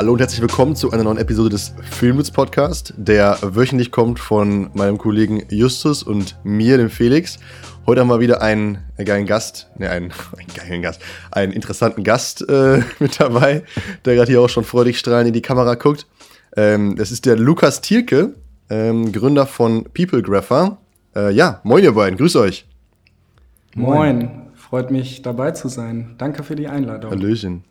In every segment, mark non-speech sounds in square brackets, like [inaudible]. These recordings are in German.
Hallo und herzlich willkommen zu einer neuen Episode des Filmwitz Podcast, der wöchentlich kommt von meinem Kollegen Justus und mir, dem Felix. Heute haben wir wieder einen geilen Gast, ne, einen, [laughs] einen geilen Gast, einen interessanten Gast äh, [laughs] mit dabei, der gerade hier auch schon freudig strahlend in die Kamera guckt. Ähm, das ist der Lukas Thielke, ähm, Gründer von PeopleGrapher. Äh, ja, moin ihr beiden, grüß euch. Moin, freut mich dabei zu sein. Danke für die Einladung. Hallöchen.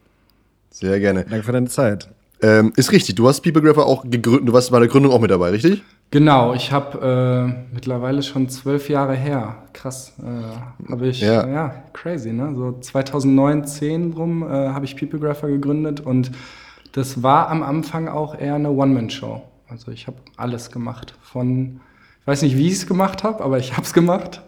Sehr gerne. Danke für deine Zeit. Ähm, ist richtig, du hast PeopleGrapher auch gegründet, du warst bei der Gründung auch mit dabei, richtig? Genau, ich habe äh, mittlerweile schon zwölf Jahre her, krass, äh, habe ich, ja. ja. crazy, ne? So 2009, 10 rum äh, habe ich PeopleGrapher gegründet und das war am Anfang auch eher eine One-Man-Show. Also ich habe alles gemacht, von, ich weiß nicht, wie ich es gemacht habe, aber ich habe es gemacht.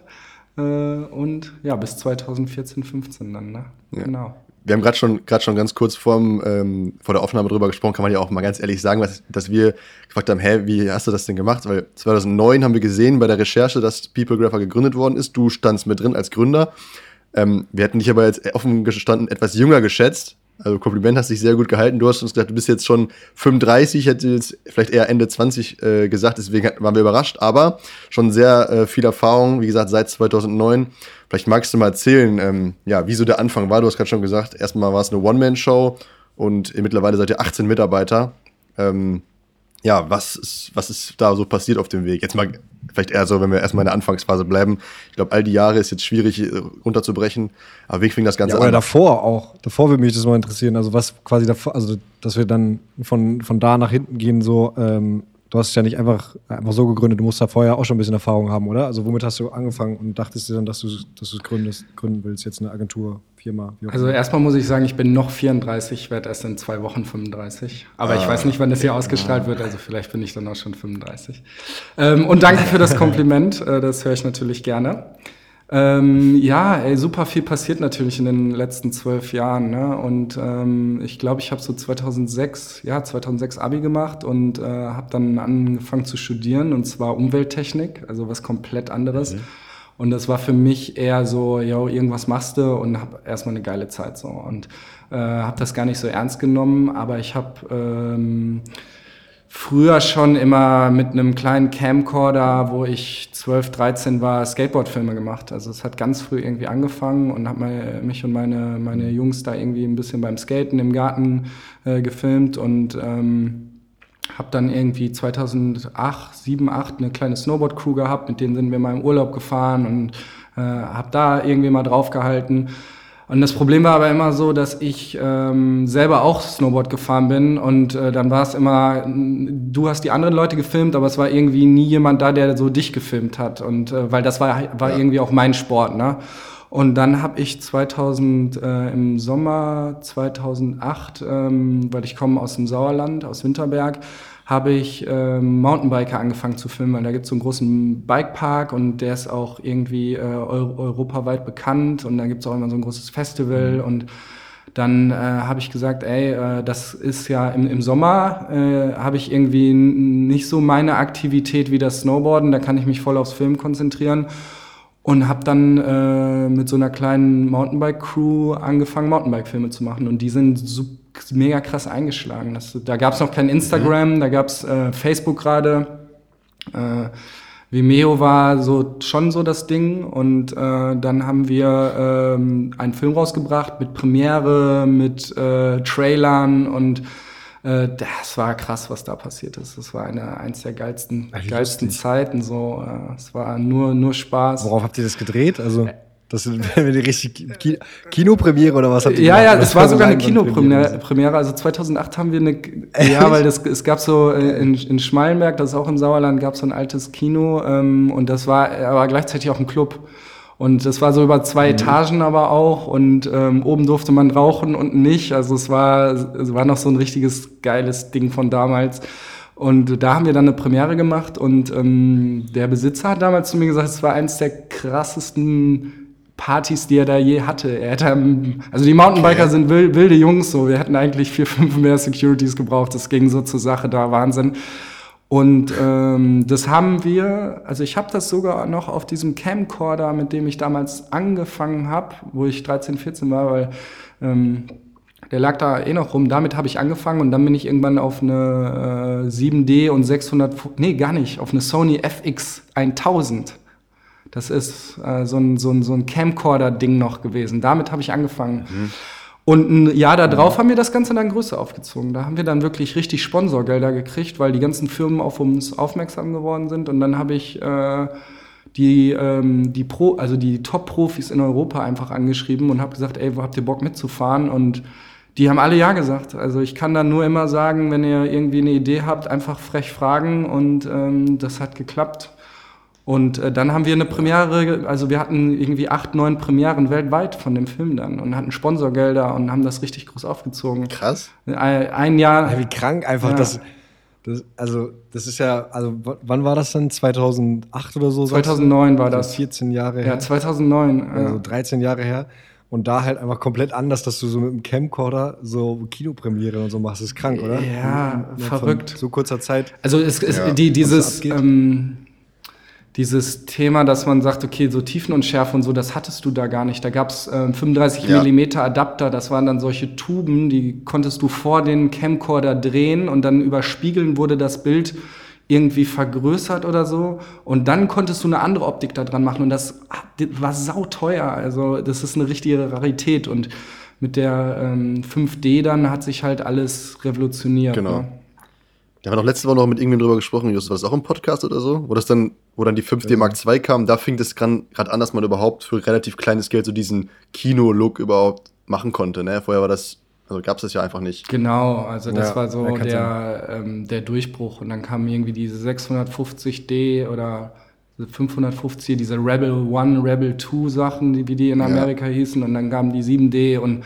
Äh, und ja, bis 2014, 15 dann, ne? Ja. Genau wir haben gerade schon, schon ganz kurz vorm, ähm, vor der Aufnahme drüber gesprochen, kann man ja auch mal ganz ehrlich sagen, was, dass wir gefragt haben, hä, wie hast du das denn gemacht? Weil 2009 haben wir gesehen bei der Recherche, dass PeopleGrapher gegründet worden ist. Du standst mit drin als Gründer. Ähm, wir hätten dich aber jetzt offen gestanden etwas jünger geschätzt. Also Kompliment hast dich sehr gut gehalten. Du hast uns gesagt, du bist jetzt schon 35, hätte jetzt vielleicht eher Ende 20 äh, gesagt, deswegen waren wir überrascht, aber schon sehr äh, viel Erfahrung, wie gesagt, seit 2009. Vielleicht magst du mal erzählen, ähm, ja, wieso der Anfang war. Du hast gerade schon gesagt, erstmal war es eine One-Man-Show und mittlerweile seid ihr 18 Mitarbeiter. Ähm, ja, was ist, was ist da so passiert auf dem Weg? Jetzt mal vielleicht eher so, wenn wir erstmal in der Anfangsphase bleiben. Ich glaube, all die Jahre ist jetzt schwierig äh, runterzubrechen. Aber wie fing das Ganze ja, oder an? Oder davor auch. Davor würde mich das mal interessieren. Also was quasi davor, also dass wir dann von, von da nach hinten gehen, so, ähm, du hast es ja nicht einfach, einfach so gegründet, du musst da vorher auch schon ein bisschen Erfahrung haben, oder? Also womit hast du angefangen und dachtest du dann, dass du dass es gründest, gründen willst, jetzt eine Agentur? Firma? Also erstmal muss ich sagen, ich bin noch 34, ich werde erst in zwei Wochen 35. Aber ah. ich weiß nicht, wann das hier ausgestrahlt wird, also vielleicht bin ich dann auch schon 35. Ähm, und danke für das [laughs] Kompliment, äh, das höre ich natürlich gerne. Ähm, ja, ey, super viel passiert natürlich in den letzten zwölf Jahren. Ne? Und ähm, ich glaube, ich habe so 2006, ja, 2006 Abi gemacht und äh, habe dann angefangen zu studieren und zwar Umwelttechnik, also was komplett anderes. Mhm. Und das war für mich eher so, yo, irgendwas machst du und hab erstmal eine geile Zeit so. Und äh, habe das gar nicht so ernst genommen, aber ich habe ähm, früher schon immer mit einem kleinen Camcorder, wo ich 12, 13 war, Skateboardfilme gemacht. Also es hat ganz früh irgendwie angefangen und habe mich und meine, meine Jungs da irgendwie ein bisschen beim Skaten im Garten äh, gefilmt und ähm, habe dann irgendwie 2008, 7, 8 eine kleine Snowboard-Crew gehabt, mit denen sind wir mal im Urlaub gefahren und äh, habe da irgendwie mal drauf gehalten. Und das Problem war aber immer so, dass ich ähm, selber auch Snowboard gefahren bin und äh, dann war es immer, du hast die anderen Leute gefilmt, aber es war irgendwie nie jemand da, der so dich gefilmt hat und äh, weil das war, war ja. irgendwie auch mein Sport, ne? Und dann habe ich 2000 äh, im Sommer 2008, ähm, weil ich komme aus dem Sauerland, aus Winterberg, habe ich ähm, Mountainbiker angefangen zu filmen, weil da gibt es so einen großen Bikepark und der ist auch irgendwie äh, europaweit bekannt und da gibt es auch immer so ein großes Festival mhm. und dann äh, habe ich gesagt, ey, äh, das ist ja im, im Sommer, äh, habe ich irgendwie nicht so meine Aktivität wie das Snowboarden, da kann ich mich voll aufs Film konzentrieren und habe dann äh, mit so einer kleinen Mountainbike-Crew angefangen, Mountainbike-Filme zu machen. Und die sind super, mega krass eingeschlagen. Das, da gab es noch kein Instagram, mhm. da gab es äh, Facebook gerade. Äh, Vimeo war so schon so das Ding. Und äh, dann haben wir ähm, einen Film rausgebracht mit Premiere, mit äh, Trailern und äh, das war krass, was da passiert ist. Das war eine eins der geilsten, Ach, geilsten Zeiten. So, äh, es war nur, nur Spaß. Worauf habt ihr das gedreht? Also das sind [laughs] die richtig Kinopremiere oder was habt ihr Ja, gemacht? ja, es war sogar eine Kinopremiere. Also 2008 haben wir eine, ja, weil das, es gab so äh, in, in Schmalenberg, das ist auch im Sauerland, gab es so ein altes Kino ähm, und das war aber gleichzeitig auch ein Club. Und das war so über zwei mhm. Etagen aber auch und ähm, oben durfte man rauchen, und nicht. Also es war, es war noch so ein richtiges geiles Ding von damals. Und da haben wir dann eine Premiere gemacht und ähm, der Besitzer hat damals zu mir gesagt, es war eins der krassesten Partys, die er da je hatte. Er hätte, also die Mountainbiker okay. sind wilde Jungs, so wir hätten eigentlich vier, fünf mehr Securities gebraucht. Das ging so zur Sache da, Wahnsinn. Und ähm, das haben wir, also ich habe das sogar noch auf diesem Camcorder, mit dem ich damals angefangen habe, wo ich 13, 14 war, weil ähm, der lag da eh noch rum. Damit habe ich angefangen und dann bin ich irgendwann auf eine äh, 7D und 600, nee, gar nicht, auf eine Sony FX 1000. Das ist äh, so ein, so ein, so ein Camcorder-Ding noch gewesen. Damit habe ich angefangen. Mhm. Und ein Jahr darauf haben wir das Ganze dann größer aufgezogen. Da haben wir dann wirklich richtig Sponsorgelder gekriegt, weil die ganzen Firmen auf uns aufmerksam geworden sind. Und dann habe ich äh, die, ähm, die Pro, also die Top-Profis in Europa einfach angeschrieben und habe gesagt, ey, wo habt ihr Bock mitzufahren? Und die haben alle ja gesagt. Also ich kann dann nur immer sagen, wenn ihr irgendwie eine Idee habt, einfach frech fragen und ähm, das hat geklappt. Und äh, dann haben wir eine Premiere, also wir hatten irgendwie acht, neun Premieren weltweit von dem Film dann und hatten Sponsorgelder und haben das richtig groß aufgezogen. Krass. Ein, ein Jahr. Ja, wie krank einfach ja. das. Das, also, das ist ja, also, wann war das denn? 2008 oder so? 2009 war das. 14 Jahre her. Ja, 2009. Also 13 Jahre her. Und da halt einfach komplett anders, dass du so mit dem Camcorder so Kinopremiere und so machst. Das ist krank, oder? Ja, ja verrückt. So kurzer Zeit. Also, es ist ja. die, dieses, ähm, dieses Thema, dass man sagt, okay, so Tiefen und Schärfe und so, das hattest du da gar nicht. Da gab es äh, 35 ja. mm Adapter, das waren dann solche Tuben, die konntest du vor den Camcorder drehen und dann überspiegeln wurde das Bild irgendwie vergrößert oder so. Und dann konntest du eine andere Optik da dran machen und das, das war sauteuer. Also das ist eine richtige Rarität und mit der ähm, 5D dann hat sich halt alles revolutioniert. Genau. Ne? Da haben wir doch letzte Woche noch mit irgendwem drüber gesprochen, Justus, war das auch im Podcast oder so? Wo das dann, wo dann die 5D Mark II kam, da fing das gerade an, dass man überhaupt für relativ kleines Geld so diesen Kino-Look überhaupt machen konnte. Ne? Vorher war das, also gab es das ja einfach nicht. Genau, also das ja, war so der, ähm, der Durchbruch. Und dann kamen irgendwie diese 650D oder 550, diese Rebel One, Rebel 2 Sachen, wie die in Amerika ja. hießen. Und dann kamen die 7D und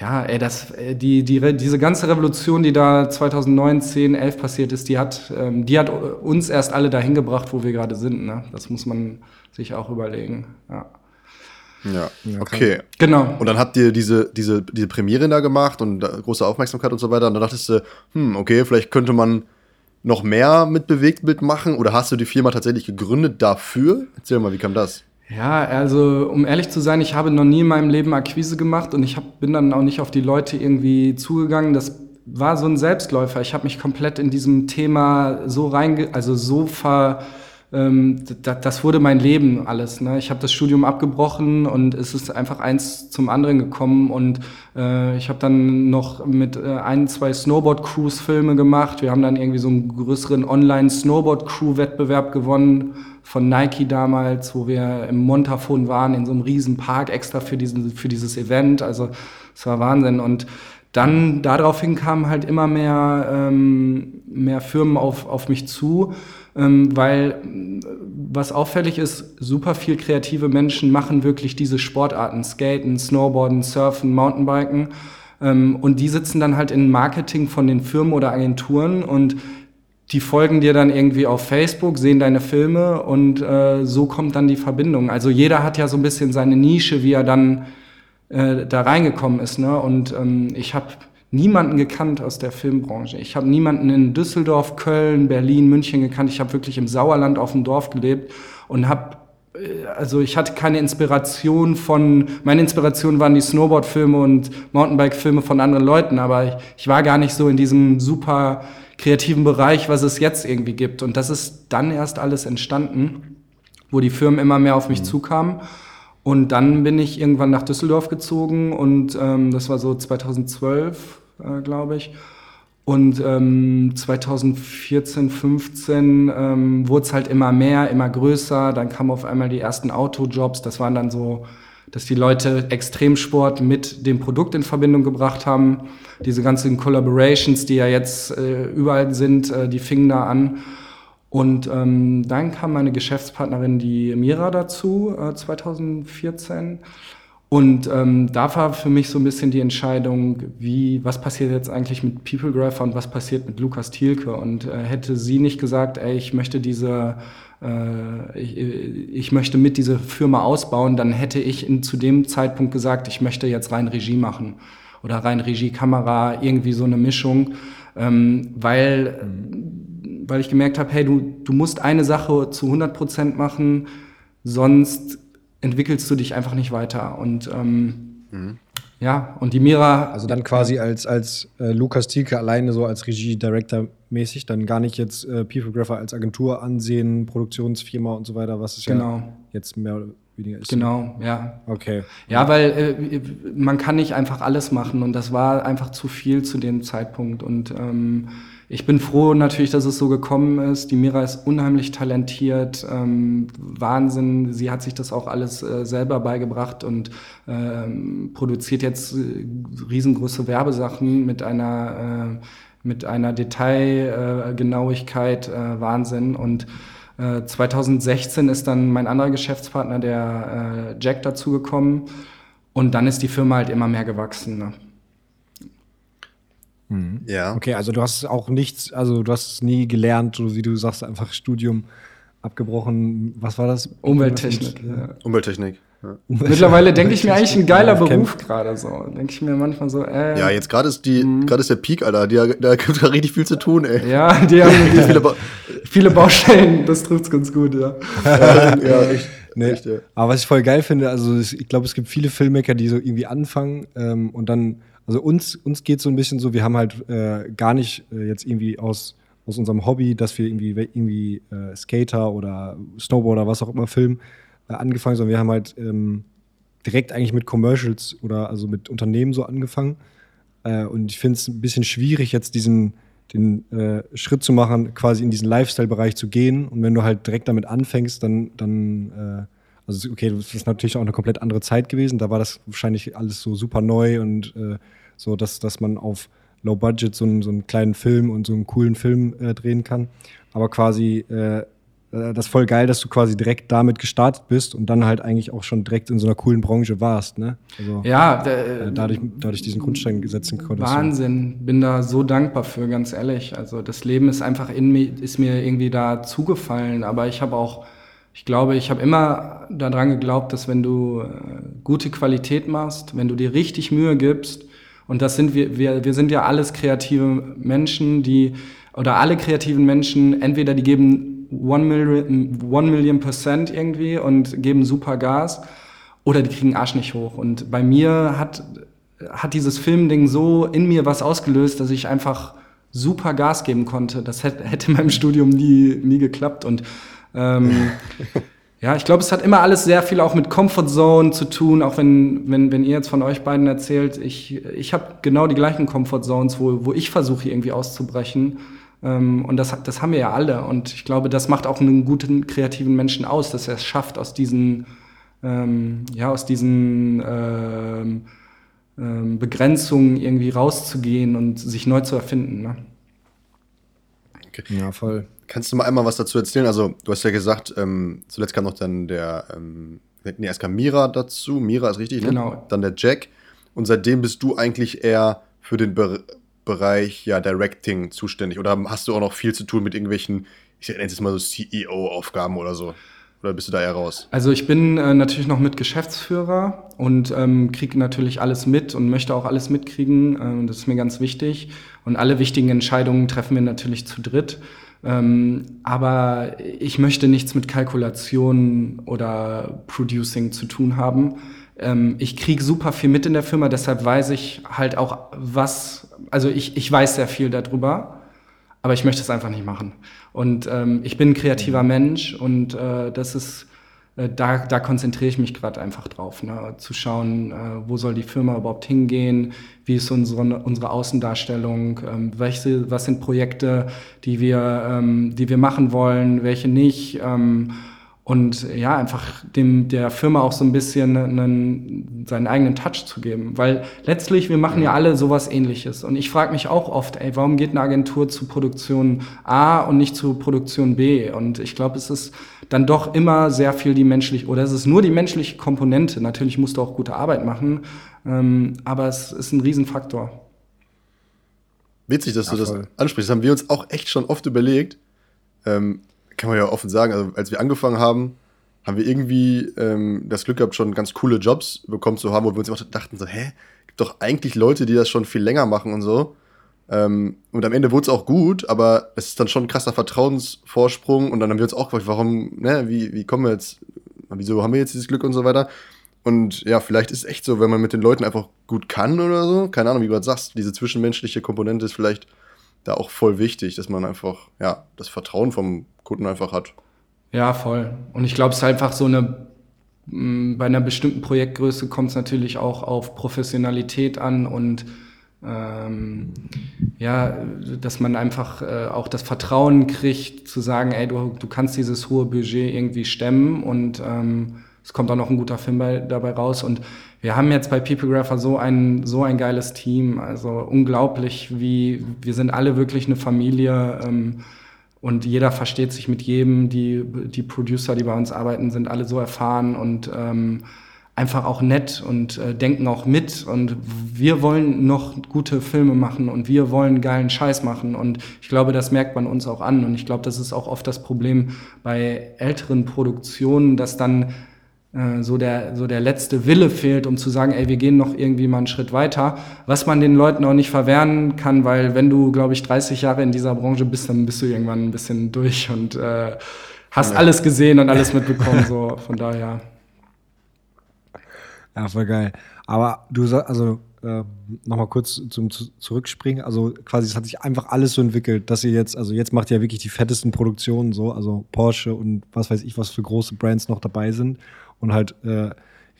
ja, ey, das, äh, die, die, diese ganze Revolution, die da 2009, 10, 11 passiert ist, die hat, ähm, die hat uns erst alle dahin gebracht, wo wir gerade sind. Ne? Das muss man sich auch überlegen. Ja. Ja, okay. Genau. Und dann habt ihr diese, diese, diese Premiere da gemacht und große Aufmerksamkeit und so weiter. Und dann dachtest du, hm, okay, vielleicht könnte man noch mehr mit Bewegtbild machen. Oder hast du die Firma tatsächlich gegründet dafür? Erzähl mal, wie kam das? Ja, also um ehrlich zu sein, ich habe noch nie in meinem Leben Akquise gemacht und ich hab, bin dann auch nicht auf die Leute irgendwie zugegangen. Das war so ein Selbstläufer. Ich habe mich komplett in diesem Thema so reinge, also so ver, das, das wurde mein Leben alles. Ne? Ich habe das Studium abgebrochen und es ist einfach eins zum anderen gekommen und äh, ich habe dann noch mit äh, ein, zwei Snowboard-Cruise-Filme gemacht. Wir haben dann irgendwie so einen größeren Online-Snowboard-Crew-Wettbewerb gewonnen von Nike damals, wo wir im Montafon waren, in so einem riesen Park extra für, diesen, für dieses Event. Also es war Wahnsinn. Und dann daraufhin kamen halt immer mehr, ähm, mehr Firmen auf, auf mich zu, ähm, weil was auffällig ist, super viel kreative Menschen machen wirklich diese Sportarten, Skaten, Snowboarden, Surfen, Mountainbiken. Ähm, und die sitzen dann halt in Marketing von den Firmen oder Agenturen und die folgen dir dann irgendwie auf Facebook, sehen deine Filme und äh, so kommt dann die Verbindung. Also jeder hat ja so ein bisschen seine Nische, wie er dann äh, da reingekommen ist. Ne? Und ähm, ich habe niemanden gekannt aus der Filmbranche. Ich habe niemanden in Düsseldorf, Köln, Berlin, München gekannt. Ich habe wirklich im Sauerland auf dem Dorf gelebt und habe äh, also ich hatte keine Inspiration von, meine Inspiration waren die Snowboard-Filme und Mountainbike-Filme von anderen Leuten, aber ich, ich war gar nicht so in diesem super kreativen Bereich, was es jetzt irgendwie gibt. Und das ist dann erst alles entstanden, wo die Firmen immer mehr auf mich mhm. zukamen. Und dann bin ich irgendwann nach Düsseldorf gezogen und ähm, das war so 2012, äh, glaube ich. Und ähm, 2014, 15 ähm, wurde es halt immer mehr, immer größer. Dann kamen auf einmal die ersten Autojobs. Das waren dann so dass die Leute Extremsport mit dem Produkt in Verbindung gebracht haben. Diese ganzen Collaborations, die ja jetzt äh, überall sind, äh, die fingen da an. Und ähm, dann kam meine Geschäftspartnerin, die Mira, dazu, äh, 2014. Und ähm, da war für mich so ein bisschen die Entscheidung, wie, was passiert jetzt eigentlich mit PeopleGrapher und was passiert mit Lukas Thielke? Und äh, hätte sie nicht gesagt, ey, ich möchte diese äh, ich, ich, möchte mit dieser Firma ausbauen, dann hätte ich in, zu dem Zeitpunkt gesagt, ich möchte jetzt rein Regie machen oder rein Regie, Kamera, irgendwie so eine Mischung, ähm, weil, mhm. Weil ich gemerkt habe, hey, du, du musst eine Sache zu 100 Prozent machen, sonst entwickelst du dich einfach nicht weiter. Und ähm, mhm. Ja, und die Mira. Also dann quasi als, als äh, Lukas Thielke alleine so als Regie-Director mäßig, dann gar nicht jetzt äh, Peoplegrapher als Agentur ansehen, Produktionsfirma und so weiter, was es Genau. ja jetzt mehr oder weniger ist. Genau, ja. Okay. Ja, weil äh, man kann nicht einfach alles machen und das war einfach zu viel zu dem Zeitpunkt. Und ähm, ich bin froh natürlich, dass es so gekommen ist. Die Mira ist unheimlich talentiert, ähm, Wahnsinn. Sie hat sich das auch alles äh, selber beigebracht und ähm, produziert jetzt äh, riesengroße Werbesachen mit einer äh, mit einer Detailgenauigkeit, äh, Wahnsinn. Und äh, 2016 ist dann mein anderer Geschäftspartner, der äh, Jack, dazugekommen. Und dann ist die Firma halt immer mehr gewachsen. Ne? Ja. Okay, also du hast auch nichts, also du hast es nie gelernt, so wie du sagst, einfach Studium abgebrochen. Was war das? Umwelttechnik. Ja. Umwelttechnik. Ja. [laughs] Mittlerweile denke ich mir eigentlich ein geiler Ja, Beruf gerade so. Denke ich mir manchmal so, äh, Ja, jetzt gerade ist die, Mhm. gerade ist der Peak, Alter. Die, da gibt da richtig viel zu tun, ey. Ja, die haben [laughs] Wie viele ba [laughs] viele Baustellen, das trifft's ganz gut, ja. ja, echt. Nee. echt ja. Aber was ich voll geil finde, also es- ich glaube, es gibt viele Filmmaker, die so irgendwie anfangen ähm, und dann, also uns, uns geht so ein bisschen so, wir haben halt äh, gar nicht äh, jetzt irgendwie aus, aus unserem Hobby, dass wir irgendwie, irgendwie äh, Skater oder Snowboarder, was auch immer filmen, äh, angefangen, sondern wir haben halt ähm, direkt eigentlich mit Commercials oder also mit Unternehmen so angefangen. Äh, und ich finde es ein bisschen schwierig, jetzt diesen den äh, Schritt zu machen, quasi in diesen Lifestyle-Bereich zu gehen. Und wenn du halt direkt damit anfängst, dann, dann also okay, das ist natürlich auch eine komplett andere Zeit gewesen. Da war das wahrscheinlich alles so super neu und äh, so, dass, dass man auf Low Budget so einen, so einen kleinen Film und so einen coolen Film äh, drehen kann. Aber quasi äh, äh, das ist voll geil, dass du quasi direkt damit gestartet bist und dann halt eigentlich auch schon direkt in so einer coolen Branche warst, ne? Also Ja, äh, der, dadurch, dadurch diesen Grundstein setzen konntest. Wahnsinn, bin da so dankbar für, ganz ehrlich. Also das Leben ist einfach in mir, ist mir irgendwie da zugefallen, aber ich habe auch, ich glaube, ich habe immer daran geglaubt, dass wenn du äh, gute Qualität machst, wenn du dir richtig Mühe gibst, und das sind wir, wir, wir sind ja alles kreative Menschen, die, oder alle kreativen Menschen, entweder die geben one million, one million Prozent irgendwie und geben super Gas, oder die kriegen Arsch nicht hoch. Und bei mir hat, hat dieses Filmding so in mir was ausgelöst, dass ich einfach super Gas geben konnte. Das hätte, hätte in meinem Studium nie, nie geklappt. Und ähm, [laughs] ja, ich glaube, es hat immer alles sehr viel auch mit Comfort Zone zu tun, auch wenn, wenn, wenn ihr jetzt von euch beiden erzählt, ich, ich habe genau die gleichen Comfort Zones, wo, wo ich versuche irgendwie auszubrechen. Ähm, und das, das haben wir ja alle. Und ich glaube, das macht auch einen guten kreativen Menschen aus, dass er es schafft, aus diesen, ähm, ja, aus diesen ähm, ähm, Begrenzungen irgendwie rauszugehen und sich neu zu erfinden. Ne? Ja, voll. Kannst du mal einmal was dazu erzählen? Also, du hast ja gesagt, ähm, zuletzt kam noch dann der, ähm, nee, erst kam Mira dazu. Mira ist richtig, ne? Genau. Dann der Jack. Und seitdem bist du eigentlich eher für den Be Bereich ja, Directing zuständig. Oder hast du auch noch viel zu tun mit irgendwelchen, ich nenne es jetzt mal so CEO-Aufgaben oder so? Oder bist du da eher raus? Also ich bin äh, natürlich noch mit Geschäftsführer und ähm, kriege natürlich alles mit und möchte auch alles mitkriegen. Ähm, das ist mir ganz wichtig. Und alle wichtigen Entscheidungen treffen wir natürlich zu dritt. Ähm, aber ich möchte nichts mit Kalkulation oder Producing zu tun haben. Ähm, ich kriege super viel mit in der Firma, deshalb weiß ich halt auch, was, also ich, ich weiß sehr viel darüber aber ich möchte es einfach nicht machen. Und ähm, ich bin ein kreativer Mensch und äh, das ist, da, da konzentriere ich mich gerade einfach drauf, ne? zu schauen, äh, wo soll die Firma überhaupt hingehen, wie ist unsere, unsere Außendarstellung, ähm, welche, was sind Projekte, die wir, ähm, die wir machen wollen, welche nicht. Ähm, und ja, einfach dem, der Firma auch so ein bisschen einen, seinen eigenen Touch zu geben. Weil letztlich, wir machen ja alle sowas ähnliches. Und ich frage mich auch oft, ey, warum geht eine Agentur zu Produktion A und nicht zu Produktion B? Und ich glaube, es ist dann doch immer sehr viel die menschliche, oder es ist nur die menschliche Komponente. Natürlich musst du auch gute Arbeit machen, ähm, aber es ist ein Riesenfaktor. Witzig, dass Ja, du das ansprichst. Das haben wir uns auch echt schon oft überlegt. Ähm, kann man ja offen sagen, also als wir angefangen haben, haben wir irgendwie ähm, das Glück gehabt, schon ganz coole Jobs bekommen zu haben, wo wir uns immer dachten, so, hä, gibt doch eigentlich Leute, die das schon viel länger machen und so. Ähm, und am Ende wurde es auch gut, aber es ist dann schon ein krasser Vertrauensvorsprung und dann haben wir uns auch gefragt, warum, ne, wie, wie kommen wir jetzt, wieso haben wir jetzt dieses Glück und so weiter. Und ja, vielleicht ist es echt so, wenn man mit den Leuten einfach gut kann oder so. Keine Ahnung, wie du gerade sagst, diese zwischenmenschliche Komponente ist vielleicht da auch voll wichtig, dass man einfach, ja, das Vertrauen vom Kunden einfach hat. Ja, voll. Und ich glaube, es ist einfach so eine, bei einer bestimmten Projektgröße kommt es natürlich auch auf Professionalität an und ähm, ja, dass man einfach äh, auch das Vertrauen kriegt, zu sagen, ey, du, du kannst dieses hohe Budget irgendwie stemmen und ähm, es kommt auch noch ein guter Film bei, dabei raus. Und wir haben jetzt bei Peoplegrapher so ein, so ein geiles Team, also unglaublich, wie wir sind alle wirklich eine Familie ähm, und jeder versteht sich mit jedem. Die, die Producer, die bei uns arbeiten, sind alle so erfahren und ähm, einfach auch nett und äh, denken auch mit. Und wir wollen noch gute Filme machen und wir wollen geilen Scheiß machen. Und ich glaube, das merkt man uns auch an. Und ich glaube, das ist auch oft das Problem bei älteren Produktionen, dass dann so der, so der letzte Wille fehlt, um zu sagen, ey, wir gehen noch irgendwie mal einen Schritt weiter, was man den Leuten auch nicht verwehren kann, weil wenn du, glaube ich, 30 Jahre in dieser Branche bist, dann bist du irgendwann ein bisschen durch und äh, hast ja. alles gesehen und alles [laughs] mitbekommen, so von daher. Ja, voll geil. Aber du sagst, also äh, nochmal kurz zum zu, Zurückspringen. Also quasi, es hat sich einfach alles so entwickelt, dass ihr jetzt, also jetzt macht ihr ja wirklich die fettesten Produktionen so, also Porsche und was weiß ich, was für große Brands noch dabei sind und halt äh,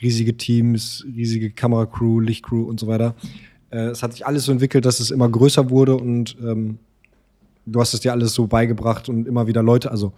riesige Teams, riesige Kameracrew, Lichtcrew und so weiter. Äh, es hat sich alles so entwickelt, dass es immer größer wurde und ähm, du hast es dir alles so beigebracht und immer wieder Leute, also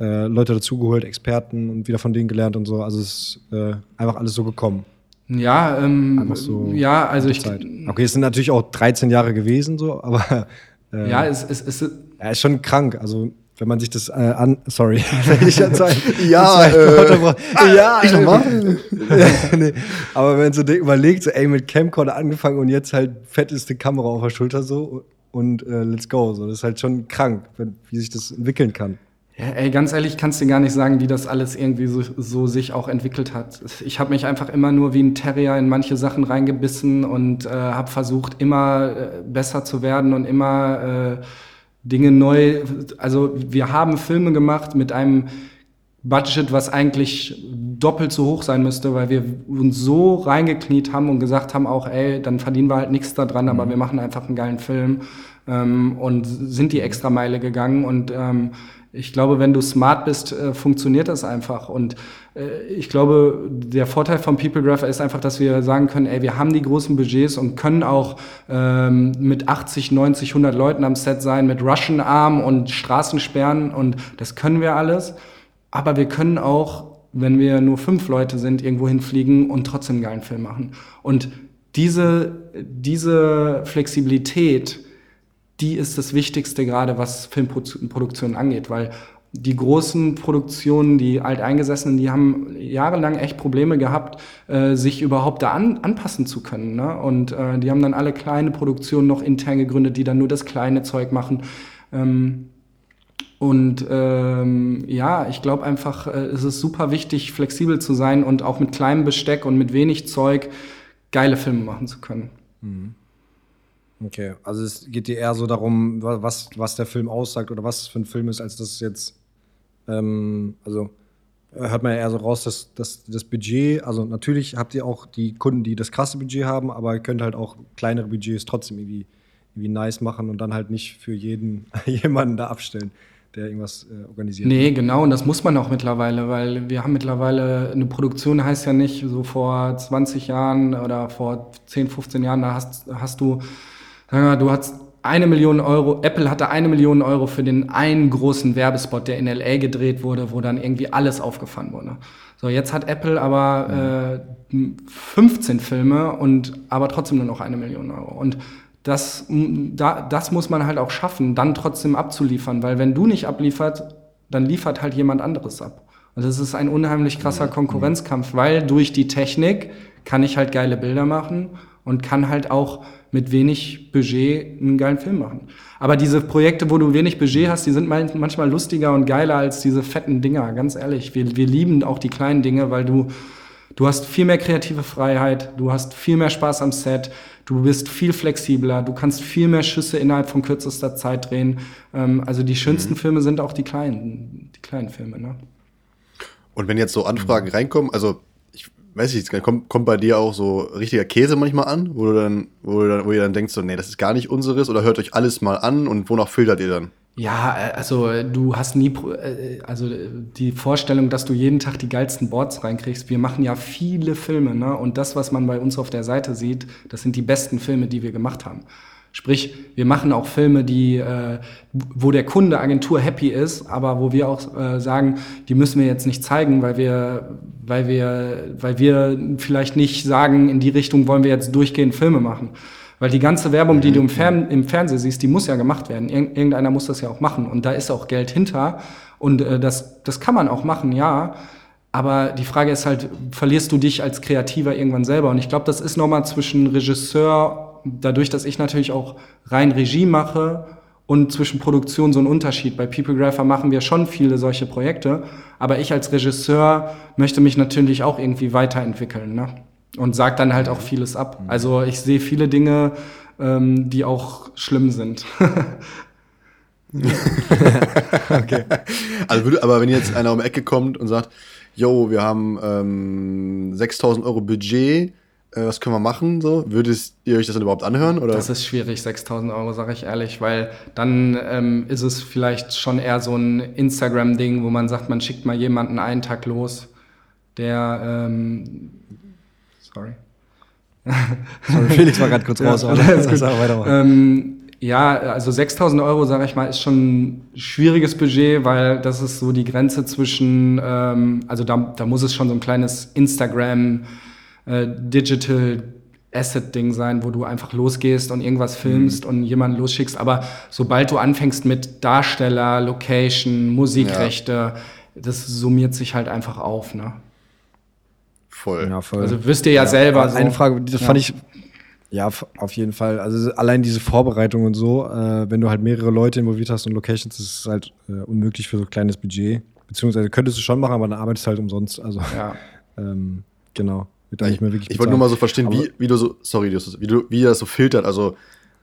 äh, Leute dazugeholt, Experten und wieder von denen gelernt und so. Also es ist äh, einfach alles so gekommen. Ja, ähm, so ja, also ich. Zeit. Okay, es sind natürlich auch 13 Jahre gewesen, so, aber. [laughs] Äh, ja, es, es, es, er ist schon krank. Also, wenn man sich das äh, an. Sorry, [laughs] ich Zeit, [laughs] ja, äh, ja, ich mach. [laughs] nee. Aber wenn man so überlegt, so, ey, mit Camcorder angefangen und jetzt halt fetteste Kamera auf der Schulter so und äh, let's go. So, das ist halt schon krank, wenn, wie sich das entwickeln kann. Ja, ey, ganz ehrlich, kannst dir gar nicht sagen, wie das alles irgendwie so, so sich auch entwickelt hat. Ich habe mich einfach immer nur wie ein Terrier in manche Sachen reingebissen und äh, habe versucht, immer äh, besser zu werden und immer äh, Dinge neu. Also wir haben Filme gemacht mit einem Budget, was eigentlich doppelt so hoch sein müsste, weil wir uns so reingekniet haben und gesagt haben auch, ey, dann verdienen wir halt nichts daran, mhm. aber wir machen einfach einen geilen Film ähm, und sind die extra Meile gegangen und ähm, ich glaube, wenn du smart bist, äh, funktioniert das einfach. Und äh, ich glaube, der Vorteil von PeopleGraph ist einfach, dass wir sagen können, ey, wir haben die großen Budgets und können auch ähm, mit 80, 90, 100 Leuten am Set sein, mit Russian Arm und Straßensperren und das können wir alles. Aber wir können auch, wenn wir nur fünf Leute sind, irgendwo hinfliegen und trotzdem einen geilen Film machen. Und diese, diese Flexibilität, die ist das Wichtigste gerade, was Filmproduktion angeht, weil die großen Produktionen, die Alteingesessenen, die haben jahrelang echt Probleme gehabt, äh, sich überhaupt da an, anpassen zu können. Ne? Und äh, die haben dann alle kleine Produktionen noch intern gegründet, die dann nur das kleine Zeug machen. Ähm, und ähm, ja, ich glaube einfach, äh, es ist super wichtig, flexibel zu sein und auch mit kleinem Besteck und mit wenig Zeug geile Filme machen zu können. Mhm. Okay, also es geht dir eher so darum, was, was der Film aussagt oder was für ein Film ist, als dass es jetzt, ähm, also hört man ja eher so raus, dass, dass das Budget, also natürlich habt ihr auch die Kunden, die das krasse Budget haben, aber ihr könnt halt auch kleinere Budgets trotzdem irgendwie, irgendwie nice machen und dann halt nicht für jeden [laughs] jemanden da abstellen der irgendwas äh, organisiert. Nee, genau, und das muss man auch mittlerweile, weil wir haben mittlerweile, eine Produktion heißt ja nicht so vor 20 Jahren oder vor 10, 15 Jahren, da hast, hast du du hast eine Million Euro, Apple hatte eine Million Euro für den einen großen Werbespot, der in LA gedreht wurde, wo dann irgendwie alles aufgefahren wurde. So, jetzt hat Apple aber äh, 15 Filme und aber trotzdem nur noch eine Million Euro. Und das, da, das muss man halt auch schaffen, dann trotzdem abzuliefern, weil wenn du nicht abliefert, dann liefert halt jemand anderes ab. Und das ist ein unheimlich krasser Konkurrenzkampf, weil durch die Technik kann ich halt geile Bilder machen und kann halt auch mit wenig Budget einen geilen Film machen. Aber diese Projekte, wo du wenig Budget hast, die sind manchmal lustiger und geiler als diese fetten Dinger, ganz ehrlich. Wir, wir lieben auch die kleinen Dinge, weil du, du hast viel mehr kreative Freiheit, du hast viel mehr Spaß am Set, du bist viel flexibler, du kannst viel mehr Schüsse innerhalb von kürzester Zeit drehen. Ähm, also die schönsten mhm. Filme sind auch die kleinen, die kleinen Filme. Ne? Und wenn jetzt so Anfragen reinkommen, also weiß ich, kommt, kommt bei dir auch so richtiger Käse manchmal an, wo du dann, wo du dann, wo ihr dann denkst, so, nee, das ist gar nicht unseres oder hört euch alles mal an und wonach filtert ihr dann? Ja, äh, also du hast nie, äh, also die Vorstellung, dass du jeden Tag die geilsten Boards reinkriegst. Wir machen ja viele Filme, ne? Und das, was man bei uns auf der Seite sieht, das sind die besten Filme, die wir gemacht haben. Sprich, wir machen auch Filme, die, äh, wo der Kunde Agentur happy ist, aber wo wir auch äh, sagen, die müssen wir jetzt nicht zeigen, weil wir, weil wir, weil wir vielleicht nicht sagen, in die Richtung wollen wir jetzt durchgehend Filme machen. Weil die ganze Werbung, die du im, Fern im Fernsehen siehst, die muss ja gemacht werden. Ir irgendeiner muss das ja auch machen. Und da ist auch Geld hinter. Und äh, das, das kann man auch machen, ja. Aber die Frage ist halt, verlierst du dich als Kreativer irgendwann selber? Und ich glaube, das ist nochmal zwischen Regisseur, dadurch, dass ich natürlich auch rein Regie mache und zwischen Produktion so ein Unterschied. Bei People Grapher machen wir schon viele solche Projekte, aber ich als Regisseur möchte mich natürlich auch irgendwie weiterentwickeln. Ne? und sagt dann halt auch vieles ab. Mhm. Also ich sehe viele Dinge, ähm, die auch schlimm sind. [laughs] okay. Also aber wenn jetzt einer um die Ecke kommt und sagt, yo, wir haben ähm, 6000 Euro Budget, was können wir machen? So, würdet ihr euch das dann überhaupt anhören? Oder? Das ist schwierig, 6000 Euro, sage ich ehrlich, weil dann ähm, ist es vielleicht schon eher so ein Instagram-Ding, wo man sagt, man schickt mal jemanden einen Tag los, der ähm, Sorry. Sorry, Felix war gerade kurz [laughs] raus. Ja, [laughs] gut. Ähm, ja, also 6000 Euro, sage ich mal, ist schon ein schwieriges Budget, weil das ist so die Grenze zwischen, ähm, also da, da muss es schon so ein kleines Instagram äh, Digital Asset-Ding sein, wo du einfach losgehst und irgendwas filmst mhm. und jemanden losschickst. Aber sobald du anfängst mit Darsteller, Location, Musikrechte, ja. das summiert sich halt einfach auf. Ne? Voll. Ja, voll. Also wisst ihr ja, ja selber. So. Eine Frage, das ja. fand ich, ja, auf jeden Fall. Also allein diese Vorbereitung und so, äh, wenn du halt mehrere Leute involviert hast und Locations, ist es halt äh, unmöglich für so ein kleines Budget. Beziehungsweise könntest du schon machen, aber dann arbeitest du halt umsonst. Also, ja. [laughs] ähm, genau. Wird ich, mehr wirklich ich wollte nur mal so verstehen, wie, wie du so, sorry, wie du, wie das so filtert. Also,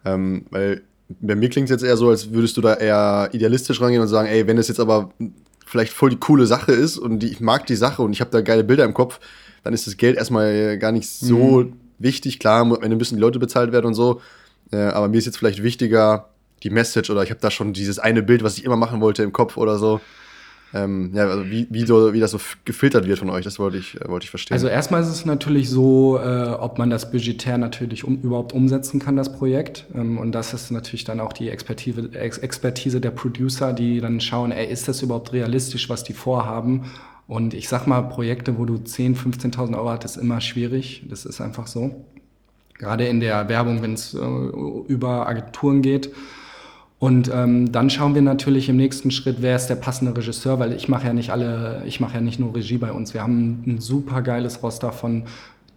ähm, weil bei mir klingt es jetzt eher so, als würdest du da eher idealistisch rangehen und sagen, ey, wenn es jetzt aber vielleicht voll die coole Sache ist und die, ich mag die Sache und ich habe da geile Bilder im Kopf, dann ist das Geld erstmal gar nicht so mhm. wichtig. Klar, wenn müssen die Leute bezahlt werden und so. Äh, aber mir ist jetzt vielleicht wichtiger die Message oder ich habe da schon dieses eine Bild, was ich immer machen wollte im Kopf oder so. Ähm, ja, also wie, wie, so, wie das so gefiltert wird von euch, das wollte ich, äh, wollte ich verstehen. Also erstmal ist es natürlich so, äh, ob man das budgetär natürlich um, überhaupt umsetzen kann, das Projekt. Ähm, und das ist natürlich dann auch die Expertise, Ex Expertise der Producer, die dann schauen, ey, ist das überhaupt realistisch, was die vorhaben? Und ich sag mal, Projekte, wo du 10.000, 15.000 Euro hast, ist immer schwierig. Das ist einfach so. Gerade in der Werbung, wenn es äh, über Agenturen geht. Und ähm, dann schauen wir natürlich im nächsten Schritt, wer ist der passende Regisseur, weil ich mache ja nicht alle, ich mache ja nicht nur Regie bei uns. Wir haben ein super geiles Roster von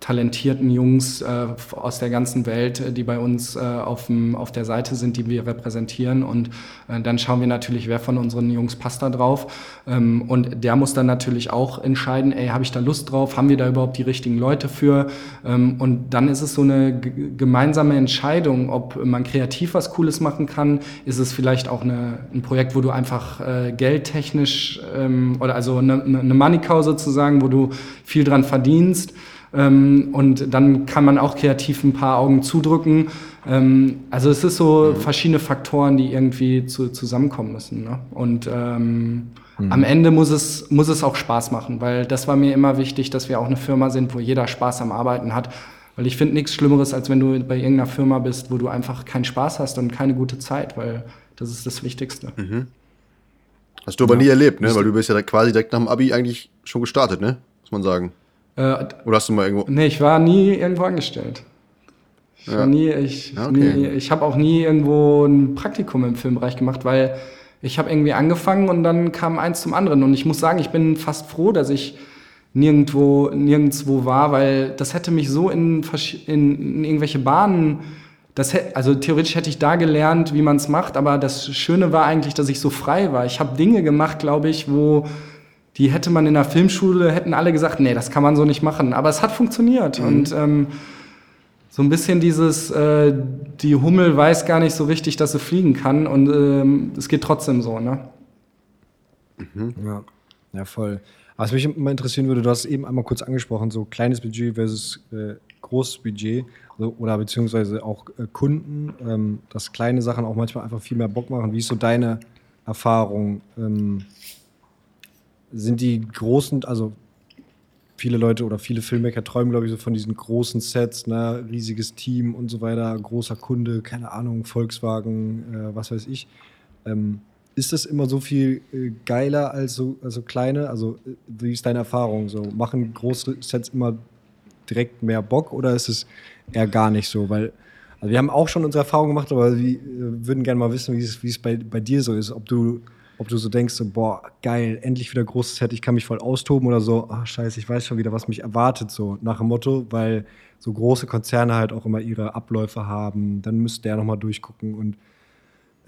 talentierten Jungs äh, aus der ganzen Welt, äh, die bei uns äh, auf, auf der Seite sind, die wir repräsentieren. Und äh, dann schauen wir natürlich, wer von unseren Jungs passt da drauf. Ähm, und der muss dann natürlich auch entscheiden, ey, habe ich da Lust drauf? Haben wir da überhaupt die richtigen Leute für? Ähm, und dann ist es so eine gemeinsame Entscheidung, ob man kreativ was Cooles machen kann. Ist es vielleicht auch eine, ein Projekt, wo du einfach äh, geldtechnisch ähm, oder also eine, eine Money Cow sozusagen, wo du viel dran verdienst. Ähm, und dann kann man auch kreativ ein paar Augen zudrücken. Ähm, also es ist so mhm. verschiedene Faktoren, die irgendwie zu, zusammenkommen müssen. Ne? Und ähm, mhm. am Ende muss es, muss es auch Spaß machen, weil das war mir immer wichtig, dass wir auch eine Firma sind, wo jeder Spaß am Arbeiten hat. Weil ich finde nichts Schlimmeres, als wenn du bei irgendeiner Firma bist, wo du einfach keinen Spaß hast und keine gute Zeit, weil das ist das Wichtigste. Mhm. Hast du aber ja. nie erlebt, ne? Weil du bist ja quasi direkt nach dem Abi eigentlich schon gestartet, ne? Muss man sagen. Äh, Oder hast du mal irgendwo. Nee, ich war nie irgendwo angestellt. Ich ja. nie, ich, ja, okay. ich habe auch nie irgendwo ein Praktikum im Filmbereich gemacht, weil ich habe irgendwie angefangen und dann kam eins zum anderen. Und ich muss sagen, ich bin fast froh, dass ich nirgendwo, nirgendwo war, weil das hätte mich so in, in, in irgendwelche Bahnen, das, also theoretisch hätte ich da gelernt, wie man es macht, aber das Schöne war eigentlich, dass ich so frei war. Ich habe Dinge gemacht, glaube ich, wo die hätte man in der Filmschule, hätten alle gesagt, nee, das kann man so nicht machen. Aber es hat funktioniert. Mhm. Und ähm, so ein bisschen dieses, äh, die Hummel weiß gar nicht so richtig, dass sie fliegen kann und ähm, es geht trotzdem so, ne? Mhm. Ja. ja, voll. Was mich immer interessieren würde, du hast eben einmal kurz angesprochen, so kleines Budget versus äh, großes Budget also, oder beziehungsweise auch äh, Kunden, ähm, dass kleine Sachen auch manchmal einfach viel mehr Bock machen. Wie ist so deine Erfahrung? Ähm, sind die großen, also viele Leute oder viele Filmmaker träumen, glaube ich, so von diesen großen Sets, ne? riesiges Team und so weiter, großer Kunde, keine Ahnung, Volkswagen, äh, was weiß ich. Ähm, ist das immer so viel äh, geiler als so also kleine? Also, äh, wie ist deine Erfahrung? So, machen große Sets immer direkt mehr Bock oder ist es eher gar nicht so? Weil, also wir haben auch schon unsere Erfahrungen gemacht, aber wir äh, würden gerne mal wissen, wie es, wie es bei, bei dir so ist. Ob du, ob du so denkst, so, boah, geil, endlich wieder großes Set, ich kann mich voll austoben oder so, ach scheiße, ich weiß schon wieder, was mich erwartet, so nach dem Motto, weil so große Konzerne halt auch immer ihre Abläufe haben, dann müsste der nochmal durchgucken und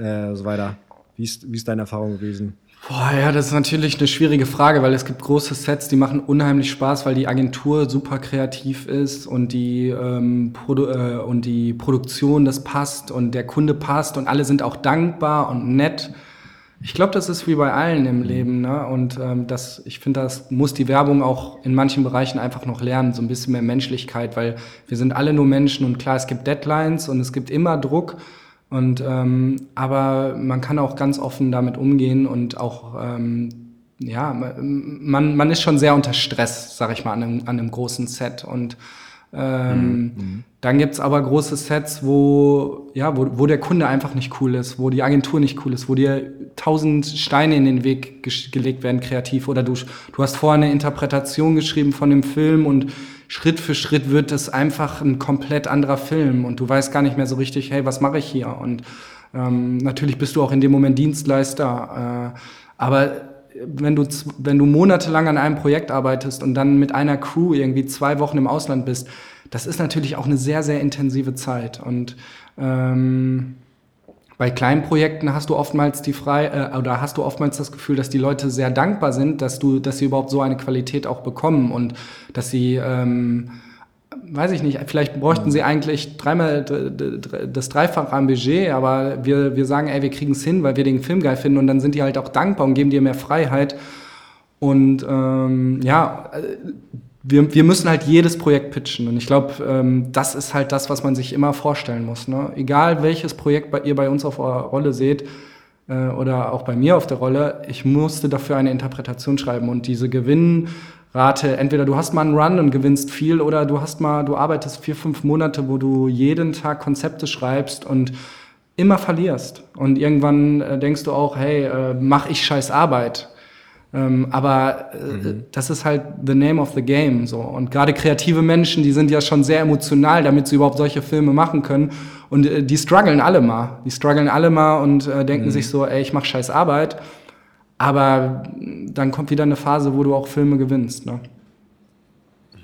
äh, so weiter. Wie ist, wie ist deine Erfahrung gewesen? Boah, ja, das ist natürlich eine schwierige Frage, weil es gibt große Sets, die machen unheimlich Spaß, weil die Agentur super kreativ ist und die, ähm, äh, und die Produktion, das passt und der Kunde passt und alle sind auch dankbar und nett. Ich glaube, das ist wie bei allen im Leben, ne? Und ähm, das, ich finde, das muss die Werbung auch in manchen Bereichen einfach noch lernen, so ein bisschen mehr Menschlichkeit, weil wir sind alle nur Menschen und klar, es gibt Deadlines und es gibt immer Druck. Und ähm, aber man kann auch ganz offen damit umgehen und auch ähm, ja, man, man ist schon sehr unter Stress, sag ich mal, an einem, an einem großen Set. Und ähm, mhm. dann gibt's aber große Sets, wo, ja, wo, wo der Kunde einfach nicht cool ist, wo die Agentur nicht cool ist, wo dir tausend Steine in den Weg gelegt werden, kreativ. Oder du, du hast vorher eine Interpretation geschrieben von dem Film und Schritt für Schritt wird es einfach ein komplett anderer Film und du weißt gar nicht mehr so richtig, hey, was mache ich hier? Und ähm, natürlich bist du auch in dem Moment Dienstleister, äh, aber wenn du, wenn du monatelang an einem Projekt arbeitest und dann mit einer Crew irgendwie zwei Wochen im Ausland bist, das ist natürlich auch eine sehr, sehr intensive Zeit. Und ähm, bei kleinen Projekten hast du oftmals die frei äh, oder hast du oftmals das Gefühl, dass die Leute sehr dankbar sind, dass du, dass sie überhaupt so eine Qualität auch bekommen und dass sie ähm, weiß ich nicht, vielleicht bräuchten sie eigentlich dreimal das Dreifache am Budget, aber wir, wir sagen, ey, wir kriegen es hin, weil wir den Film geil finden und dann sind die halt auch dankbar und geben dir mehr Freiheit. Und ähm, ja, wir, wir müssen halt jedes Projekt pitchen. Und ich glaube, ähm, das ist halt das, was man sich immer vorstellen muss. Ne? Egal welches Projekt bei, ihr bei uns auf eurer Rolle seht äh, oder auch bei mir auf der Rolle, ich musste dafür eine Interpretation schreiben. Und diese Gewinnrate, entweder du hast mal einen Run und gewinnst viel oder du hast mal, du arbeitest vier, fünf Monate, wo du jeden Tag Konzepte schreibst und immer verlierst. Und irgendwann äh, denkst du auch, hey, äh, mach ich scheiß Arbeit. Ähm, aber äh, mhm. das ist halt the name of the game. So. Und gerade kreative Menschen, die sind ja schon sehr emotional, damit sie überhaupt solche Filme machen können. Und äh, die strugglen alle mal. Die strugglen alle mal und äh, denken mhm. sich so, ey, ich mach scheiß Arbeit. Aber dann kommt wieder eine Phase, wo du auch Filme gewinnst. Ne?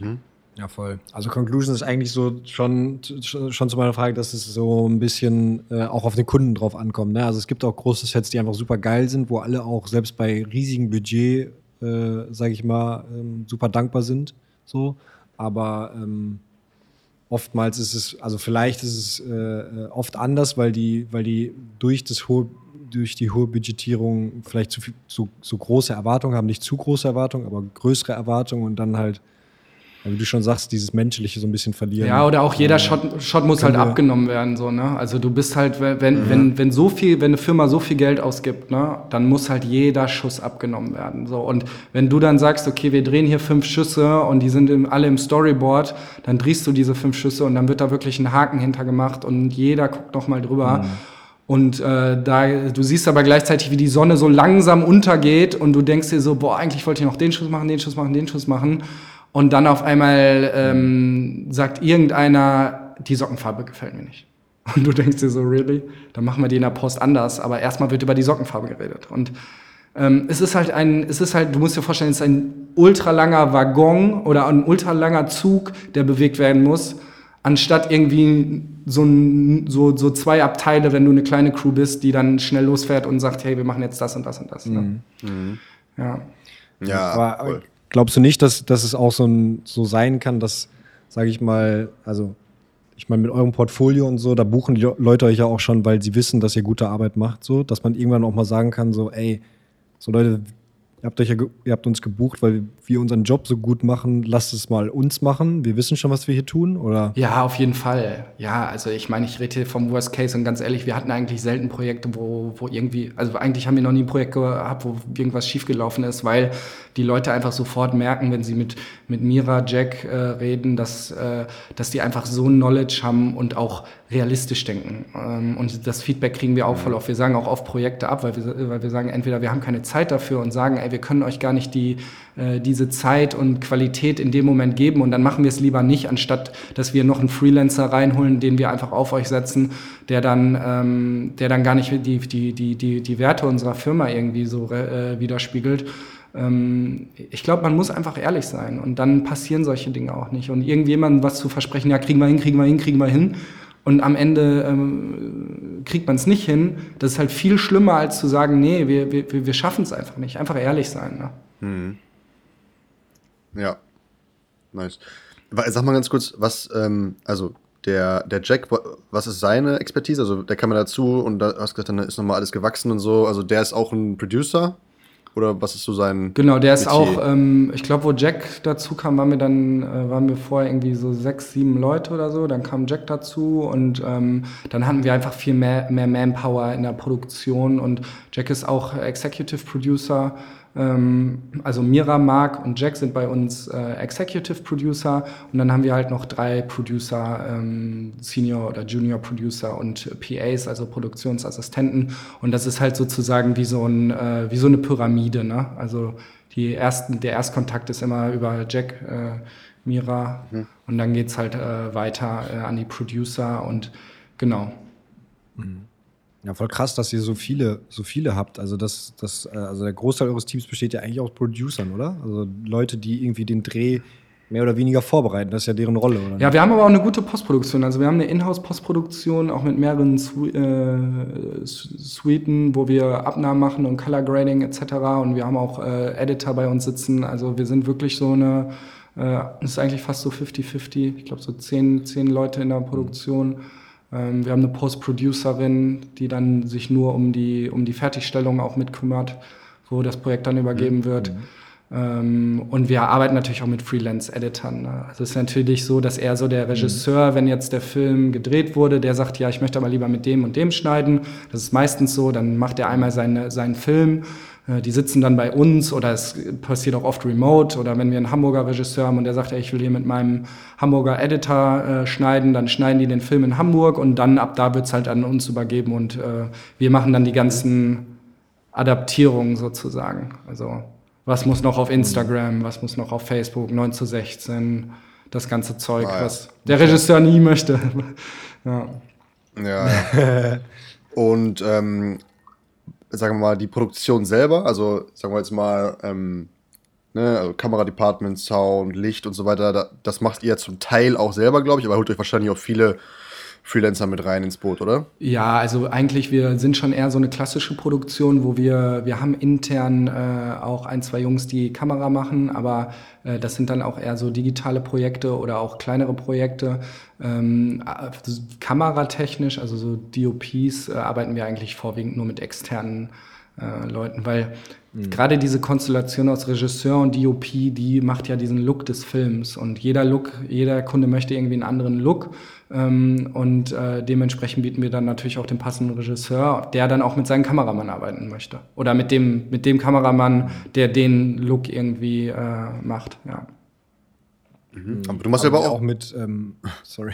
Mhm. Ja, voll. Also Conclusion ist eigentlich so schon, schon zu meiner Frage, dass es so ein bisschen äh, auch auf den Kunden drauf ankommt. Ne? Also es gibt auch große Sets, die einfach super geil sind, wo alle auch selbst bei riesigem Budget, äh, sage ich mal, ähm, super dankbar sind. So. Aber ähm, oftmals ist es, also vielleicht ist es äh, oft anders, weil die, weil die durch das hohe durch die hohe Budgetierung vielleicht zu, viel, zu, zu große Erwartungen haben, nicht zu große Erwartungen, aber größere Erwartungen und dann halt wie du schon sagst, dieses Menschliche so ein bisschen verlieren. Ja, oder auch jeder Shot, Shot muss halt abgenommen werden, so, ne? Also du bist halt, wenn, mhm. wenn, wenn so viel, wenn eine Firma so viel Geld ausgibt, ne, dann muss halt jeder Schuss abgenommen werden. So. Und wenn du dann sagst, okay, wir drehen hier fünf Schüsse und die sind im, alle im Storyboard, dann drehst du diese fünf Schüsse und dann wird da wirklich ein Haken hintergemacht und jeder guckt noch mal drüber. Mhm. Und äh, da, du siehst aber gleichzeitig, wie die Sonne so langsam untergeht und du denkst dir so, boah, eigentlich wollte ich noch den Schuss machen, den Schuss machen, den Schuss machen. Und dann auf einmal ähm, sagt irgendeiner, die Sockenfarbe gefällt mir nicht. [laughs] Und du denkst dir so, really? Dann machen wir die in der Post anders. Aber erstmal wird über die Sockenfarbe geredet. Und ähm, es ist halt ein, es ist halt, du musst dir vorstellen, es ist ein ultralanger Waggon oder ein ultralanger Zug, der bewegt werden muss, anstatt irgendwie so, so, so zwei Abteile, wenn du eine kleine Crew bist, die dann schnell losfährt und sagt, hey, wir machen jetzt das und das und das. Ne? Mhm. Mhm. Ja. Ja, aber, cool. Glaubst du nicht, dass, dass es auch so, ein, so sein kann, dass, sage ich mal, also ich meine, mit eurem Portfolio und so, da buchen die Leute euch ja auch schon, weil sie wissen, dass ihr gute Arbeit macht, so, dass man irgendwann auch mal sagen kann, so, ey, so Leute, ihr habt, euch ja, ihr habt uns gebucht, weil wir unseren Job so gut machen, lasst es mal uns machen. Wir wissen schon, was wir hier tun, oder? Ja, auf jeden Fall. Ja, also ich meine, ich rede hier vom Worst Case und ganz ehrlich, wir hatten eigentlich selten Projekte, wo, wo irgendwie, also eigentlich haben wir noch nie ein Projekt gehabt, wo irgendwas schiefgelaufen ist, weil die Leute einfach sofort merken, wenn sie mit, mit Mira, Jack äh, reden, dass, äh, dass die einfach so Knowledge haben und auch realistisch denken. Ähm, und das Feedback kriegen wir auch voll auf. Wir sagen auch oft Projekte ab, weil wir, weil wir sagen, entweder wir haben keine Zeit dafür und sagen, ey, wir können euch gar nicht die, äh, diese Zeit und Qualität in dem Moment geben und dann machen wir es lieber nicht, anstatt dass wir noch einen Freelancer reinholen, den wir einfach auf euch setzen, der dann, ähm, der dann gar nicht die, die, die, die, die Werte unserer Firma irgendwie so äh, widerspiegelt ähm, ich glaube, man muss einfach ehrlich sein und dann passieren solche Dinge auch nicht. Und irgendjemandem was zu versprechen, ja, kriegen wir hin, kriegen wir hin, kriegen wir hin. Und am Ende ähm, kriegt man es nicht hin. Das ist halt viel schlimmer, als zu sagen, nee, wir, wir, wir schaffen es einfach nicht. Einfach ehrlich sein. Ne? Mhm. Ja, nice. Sag mal ganz kurz, was, ähm, also der, der Jack, was ist seine Expertise? Also der kam ja dazu und da hast gesagt, dann ist nochmal alles gewachsen und so. Also der ist auch ein Producer oder was ist so sein. Genau, der ist Metier? auch, ähm, ich glaube, wo Jack dazu kam, waren wir dann, äh, waren wir vorher irgendwie so sechs, sieben Leute oder so. Dann kam Jack dazu und ähm, dann hatten wir einfach viel mehr, mehr Manpower in der Produktion. Und Jack ist auch Executive Producer also Mira, Mark und Jack sind bei uns äh, Executive Producer und dann haben wir halt noch drei Producer, ähm, Senior oder Junior Producer und PAs, also Produktionsassistenten. Und das ist halt sozusagen wie so, ein, äh, wie so eine Pyramide. Ne? Also die ersten, der Erstkontakt ist immer über Jack, äh, Mira mhm. und dann geht's halt äh, weiter äh, an die Producer und genau. Mhm. Ja, voll krass, dass ihr so viele, so viele habt. Also das, das, äh, also der Großteil eures Teams besteht ja eigentlich aus Producern, oder? Also Leute, die irgendwie den Dreh mehr oder weniger vorbereiten. Das ist ja deren Rolle, oder? Ja, wir haben aber auch eine gute Postproduktion. Also wir haben eine Inhouse-Postproduktion, auch mit mehreren Su äh, Suiten, wo wir Abnahmen machen und Color Grading etc. Und wir haben auch äh, Editor bei uns sitzen. Also wir sind wirklich so eine, äh, ist eigentlich fast so 50-50. Ich glaube so zehn, zehn Leute in der Produktion. Mhm wir haben eine Post-Producerin, die dann sich nur um die, um die Fertigstellung auch mitkümmert, wo das Projekt dann übergeben mhm. wird. Mhm. Ähm, und wir arbeiten natürlich auch mit Freelance-Editern. Ne? Also es ist natürlich so, dass er so der Regisseur, mhm. wenn jetzt der Film gedreht wurde, der sagt, ja, ich möchte aber lieber mit dem und dem schneiden. Das ist meistens so, dann macht er einmal seine, seinen Film die sitzen dann bei uns oder es passiert auch oft remote oder wenn wir einen Hamburger Regisseur haben und der sagt, ja, ich will hier mit meinem Hamburger Editor äh, schneiden, dann schneiden die den Film in Hamburg und dann ab da wird's halt an uns übergeben und äh, wir machen dann die ganzen Adaptierungen sozusagen. Also was muss noch auf Instagram, was muss noch auf Facebook, 9 zu 16, das ganze Zeug, ah, ja. was der Regisseur nie möchte. ja. [laughs] Ja, ja. Und ähm, sagen wir mal, die Produktion selber, also sagen wir jetzt mal, ähm, ne, also Kameradepartment, Sound, Licht und so weiter, da, das macht ihr zum Teil auch selber, glaube ich, aber holt euch wahrscheinlich auch viele Freelancer mit rein ins Boot, oder? Ja, also eigentlich, wir sind schon eher so eine klassische Produktion, wo wir, wir haben intern äh, auch ein, zwei Jungs, die Kamera machen, aber äh, das sind dann auch eher so digitale Projekte oder auch kleinere Projekte. Ähm, äh, kameratechnisch, also so DOPs, äh, arbeiten wir eigentlich vorwiegend nur mit externen äh, Leuten, weil mhm. gerade diese Konstellation aus Regisseur und DOP, die macht ja diesen Look des Films und jeder Look, jeder Kunde möchte irgendwie einen anderen Look ähm, und äh, dementsprechend bieten wir dann natürlich auch den passenden Regisseur, der dann auch mit seinem Kameramann arbeiten möchte oder mit dem mit dem Kameramann, der den Look irgendwie äh, macht, ja. Mhm. Aber du machst ja aber auch, auch mit, ähm, [laughs] sorry,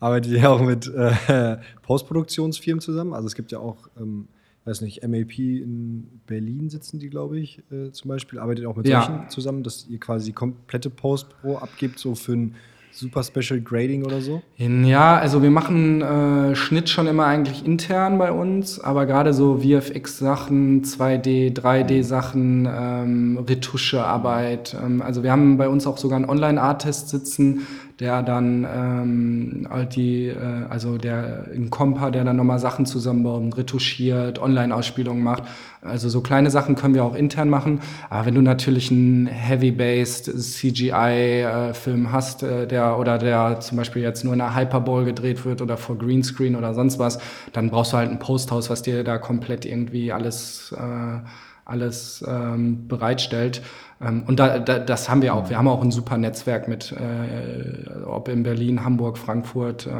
arbeitet ihr auch mit äh, [laughs] Postproduktionsfirmen zusammen? Also es gibt ja auch ähm, weiß nicht, MAP in Berlin sitzen die, glaube ich, äh, zum Beispiel, arbeitet auch mit ja. solchen zusammen, dass ihr quasi die komplette Post-Pro abgibt, so für ein Super Special Grading oder so? Ja, also wir machen äh, Schnitt schon immer eigentlich intern bei uns, aber gerade so VFX-Sachen, 2D, 3D-Sachen, ähm, Retuschearbeit. Ähm, also wir haben bei uns auch sogar einen Online-Artist sitzen, der dann ähm, halt die, äh, also der ein Kompa, der dann nochmal Sachen zusammenbaut, retuschiert, Online-Ausspielungen macht. Also so kleine Sachen können wir auch intern machen. Aber wenn du natürlich einen heavy-based CGI-Film äh, hast, äh, der oder der zum Beispiel jetzt nur in einer Hyperball gedreht wird oder vor Greenscreen oder sonst was, dann brauchst du halt ein Posthaus, was dir da komplett irgendwie alles äh, alles ähm, bereitstellt. Ähm, und da, da, das haben wir auch. Wir haben auch ein super Netzwerk mit, äh, ob in Berlin, Hamburg, Frankfurt, äh,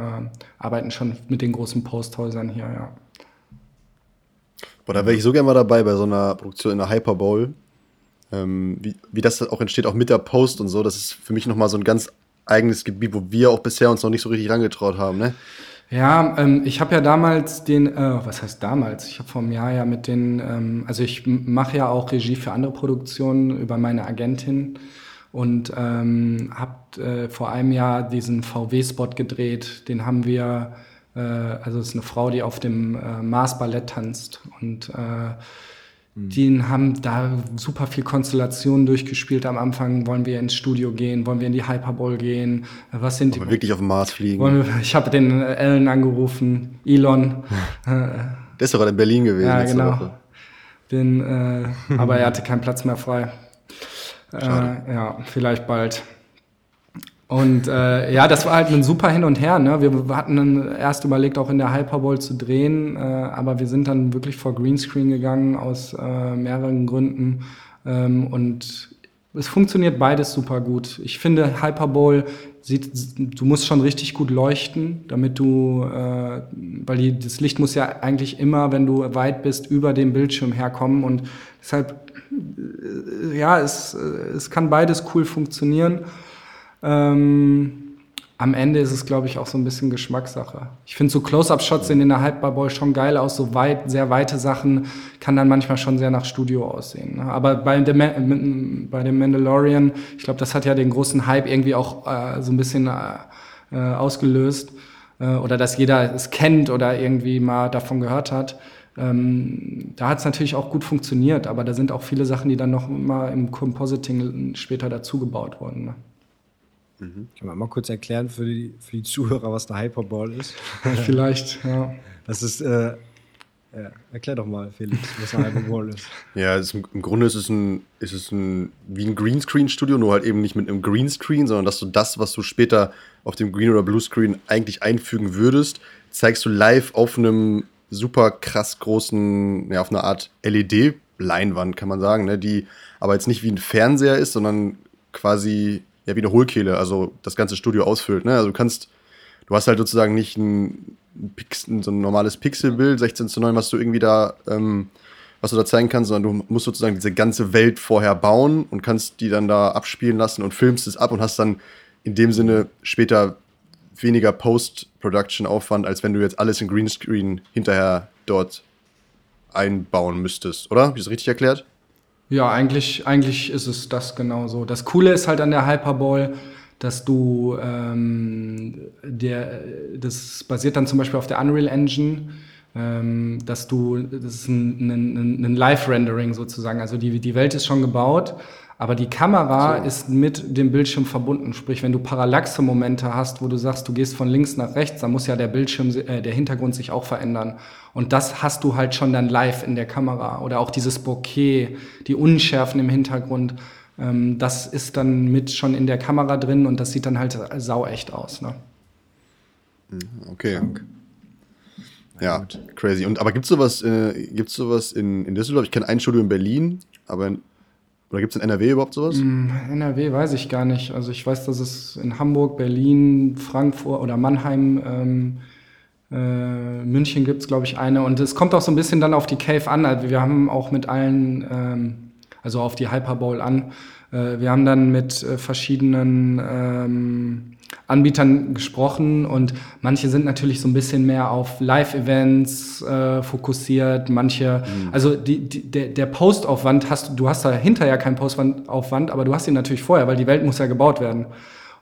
arbeiten schon mit den großen Posthäusern hier, ja. Boah, da wäre ich so gerne mal dabei bei so einer Produktion in der Hyper Bowl. Ähm, wie, wie das auch entsteht, auch mit der Post und so. Das ist für mich nochmal so ein ganz eigenes Gebiet, wo wir auch bisher uns noch nicht so richtig rangetraut haben, ne? Ja, ähm, ich habe ja damals den, äh, was heißt damals? Ich habe vor einem Jahr ja mit den, ähm, also ich mache ja auch Regie für andere Produktionen über meine Agentin und ähm, habe äh, vor einem Jahr diesen VW-Spot gedreht. Den haben wir, äh, also es ist eine Frau, die auf dem äh, Mars Ballett tanzt und äh, die haben da super viel Konstellationen durchgespielt. Am Anfang wollen wir ins Studio gehen, wollen wir in die Hyperball gehen. Was sind die? wirklich auf dem Mars fliegen. Wir, ich habe den Ellen angerufen, Elon. [laughs] Der ist doch gerade in Berlin gewesen. Ja, genau. Den, äh, [laughs] aber er hatte keinen Platz mehr frei. Äh, ja, vielleicht bald. Und äh, ja, das war halt ein super Hin und Her. Ne? Wir hatten dann erst überlegt, auch in der Hyperball zu drehen, äh, aber wir sind dann wirklich vor Greenscreen gegangen aus äh, mehreren Gründen. Ähm, und es funktioniert beides super gut. Ich finde, Hyperball sieht, du musst schon richtig gut leuchten, damit du, äh, weil die, das Licht muss ja eigentlich immer, wenn du weit bist, über dem Bildschirm herkommen und deshalb, äh, ja, es, äh, es kann beides cool funktionieren. Ähm, am Ende ist es, glaube ich, auch so ein bisschen Geschmackssache. Ich finde so Close-Up-Shots sehen in der Hyperball schon geil aus. So weit, sehr weite Sachen kann dann manchmal schon sehr nach Studio aussehen. Ne? Aber bei dem, bei dem Mandalorian, ich glaube, das hat ja den großen Hype irgendwie auch äh, so ein bisschen äh, ausgelöst. Äh, oder dass jeder es kennt oder irgendwie mal davon gehört hat. Ähm, da hat es natürlich auch gut funktioniert, aber da sind auch viele Sachen, die dann noch mal im Compositing später dazugebaut wurden. Ne? Mhm. Kann man mal kurz erklären für die, für die Zuhörer, was der Hyperball ist? [laughs] Vielleicht, ja. Das ist, äh, ja, erklär doch mal, Felix, was der Hyperball ist. [laughs] Ja, ist, im Grunde ist es, ein, ist es ein, wie ein Greenscreen-Studio, nur halt eben nicht mit einem Greenscreen, sondern dass du das, was du später auf dem Green- oder Bluescreen eigentlich einfügen würdest, zeigst du live auf einem super krass großen, ja, auf einer Art LED-Leinwand, kann man sagen, ne, die aber jetzt nicht wie ein Fernseher ist, sondern quasi ja, wie eine Hohlkehle, also das ganze Studio ausfüllt. Ne? Also du kannst, du hast halt sozusagen nicht ein, Pixel, so ein normales Pixelbild, 16 zu 9, was du irgendwie da, ähm, was du da zeigen kannst, sondern du musst sozusagen diese ganze Welt vorher bauen und kannst die dann da abspielen lassen und filmst es ab und hast dann in dem Sinne später weniger Post-Production-Aufwand, als wenn du jetzt alles in Greenscreen hinterher dort einbauen müsstest, oder? Habe ich das richtig erklärt? Ja, eigentlich, eigentlich ist es das genauso. Das Coole ist halt an der Hyperball, dass du, ähm, der, das basiert dann zum Beispiel auf der Unreal Engine, ähm, dass du, das ist ein, ein, ein Live-Rendering sozusagen, also die, die Welt ist schon gebaut, aber die Kamera so. ist mit dem Bildschirm verbunden. Sprich, wenn du Parallaxe-Momente hast, wo du sagst, du gehst von links nach rechts, dann muss ja der Bildschirm, äh, der Hintergrund sich auch verändern. Und das hast du halt schon dann live in der Kamera. Oder auch dieses Bokeh, die Unschärfen im Hintergrund. Ähm, das ist dann mit schon in der Kamera drin und das sieht dann halt sauecht aus. Ne? Mhm, okay. Ja, crazy. Und aber gibt's sowas, äh, gibt's sowas in, in Düsseldorf? Ich kenne ein Studio in Berlin, aber in oder gibt es in NRW überhaupt sowas? Mm, NRW weiß ich gar nicht. Also ich weiß, dass es in Hamburg, Berlin, Frankfurt oder Mannheim, ähm, äh, München gibt es, glaube ich, eine. Und es kommt auch so ein bisschen dann auf die Cave an. Also wir haben auch mit allen, ähm, also auf die Hyperbowl an, äh, wir haben dann mit äh, verschiedenen ähm, Anbietern gesprochen und manche sind natürlich so ein bisschen mehr auf Live-Events äh, fokussiert, manche, mhm. also die, die, der, der Postaufwand hast du, hast da hinterher keinen Postaufwand, aber du hast ihn natürlich vorher, weil die Welt muss ja gebaut werden.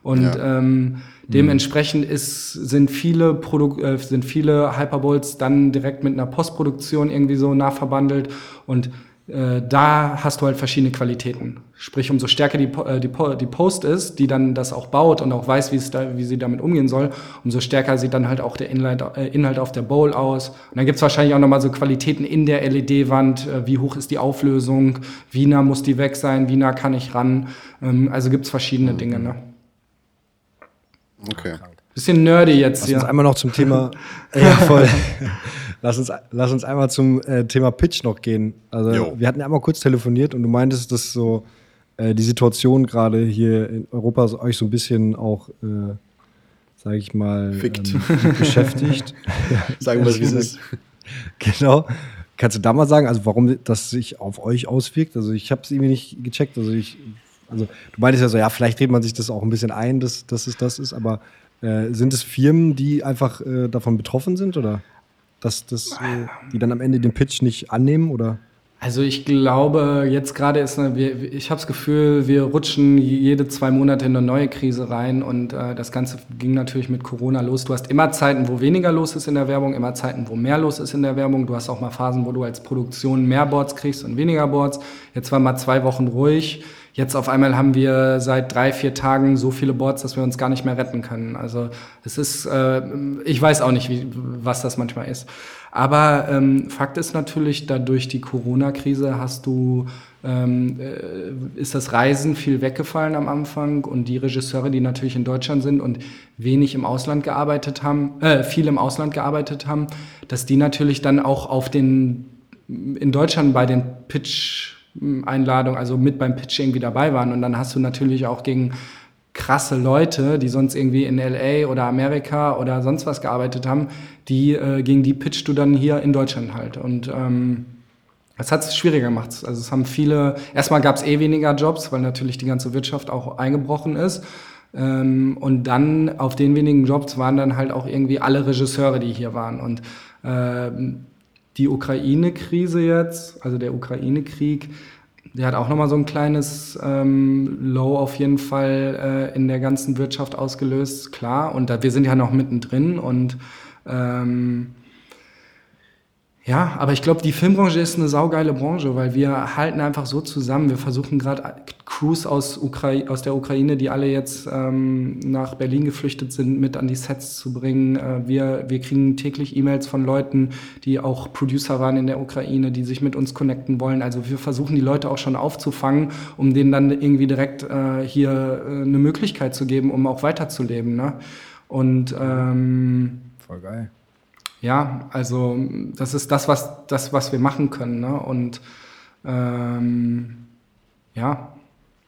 Und ja. ähm, dementsprechend ist, sind viele Produ äh, sind viele Hyperbowls dann direkt mit einer Postproduktion irgendwie so nachverbandelt und äh, da hast du halt verschiedene Qualitäten. Sprich, umso stärker die, äh, die, die Post ist, die dann das auch baut und auch weiß, wie, es da, wie sie damit umgehen soll, umso stärker sieht dann halt auch der Inhalt, äh, Inhalt auf der Bowl aus. Und dann gibt's wahrscheinlich auch nochmal so Qualitäten in der LED-Wand, äh, wie hoch ist die Auflösung, wie nah muss die weg sein, wie nah kann ich ran. Ähm, also gibt's verschiedene mhm. Dinge. Ne? Okay. Bisschen nerdy jetzt Lass hier. uns einmal noch zum Thema. [laughs] ja, voll. [laughs] lass, uns, lass uns einmal zum äh, Thema Pitch noch gehen. Also, Jo. wir hatten ja einmal kurz telefoniert und du meintest, dass so äh, die Situation gerade hier in Europa so, euch so ein bisschen auch, äh, sage ich mal, Fickt. ähm, beschäftigt. [laughs] Sagen wir, wie es ist. [laughs] Genau. Kannst du da mal sagen, also warum das sich auf euch auswirkt? Also ich habe es irgendwie nicht gecheckt. Also ich, also du meintest ja so, ja, vielleicht redet man sich das auch ein bisschen ein, dass, dass es das ist, aber äh, sind es Firmen, die einfach äh, davon betroffen sind oder dass das, äh, die dann am Ende den Pitch nicht annehmen oder? Also ich glaube, jetzt gerade ist ich habe das Gefühl, wir rutschen jede zwei Monate in eine neue Krise rein und äh, das Ganze ging natürlich mit Corona los. Du hast immer Zeiten, wo weniger los ist in der Werbung, immer Zeiten, wo mehr los ist in der Werbung. Du hast auch mal Phasen, wo du als Produktion mehr Boards kriegst und weniger Boards. Jetzt war mal zwei Wochen ruhig. Jetzt auf einmal haben wir seit drei, vier Tagen so viele Boards, dass wir uns gar nicht mehr retten können. Also es ist, äh, ich weiß auch nicht, wie, was das manchmal ist. Aber ähm, Fakt ist natürlich, dadurch die Corona-Krise hast du, ähm, äh, ist das Reisen viel weggefallen am Anfang und die Regisseure, die natürlich in Deutschland sind und wenig im Ausland gearbeitet haben, äh, viel im Ausland gearbeitet haben, dass die natürlich dann auch auf den, in Deutschland bei den Pitch-Einladungen, also mit beim Pitch irgendwie dabei waren und dann hast du natürlich auch gegen krasse Leute, die sonst irgendwie in LA oder Amerika oder sonst was gearbeitet haben, die äh, gegen die pitchst du dann hier in Deutschland halt. Und ähm, das hat es schwieriger gemacht. Also es haben viele, erstmal gab es eh weniger Jobs, weil natürlich die ganze Wirtschaft auch eingebrochen ist. Ähm, und dann auf den wenigen Jobs waren dann halt auch irgendwie alle Regisseure, die hier waren. Und ähm, die Ukraine-Krise jetzt, also der Ukraine-Krieg, der hat auch nochmal so ein kleines ähm, Low auf jeden Fall äh, in der ganzen Wirtschaft ausgelöst, klar. Und da, wir sind ja noch mittendrin und ähm, ja, aber ich glaube, die Filmbranche ist eine saugeile Branche, weil wir halten einfach so zusammen. Wir versuchen gerade Crews aus, aus der Ukraine, die alle jetzt ähm, nach Berlin geflüchtet sind, mit an die Sets zu bringen. Äh, wir, wir kriegen täglich E-Mails von Leuten, die auch Producer waren in der Ukraine, die sich mit uns connecten wollen. Also wir versuchen die Leute auch schon aufzufangen, um denen dann irgendwie direkt äh, hier äh, eine Möglichkeit zu geben, um auch weiterzuleben. Ne? Und ähm, Voll geil. Ja, also das ist das, was, das, was wir machen können. Ne? Und ähm, ja,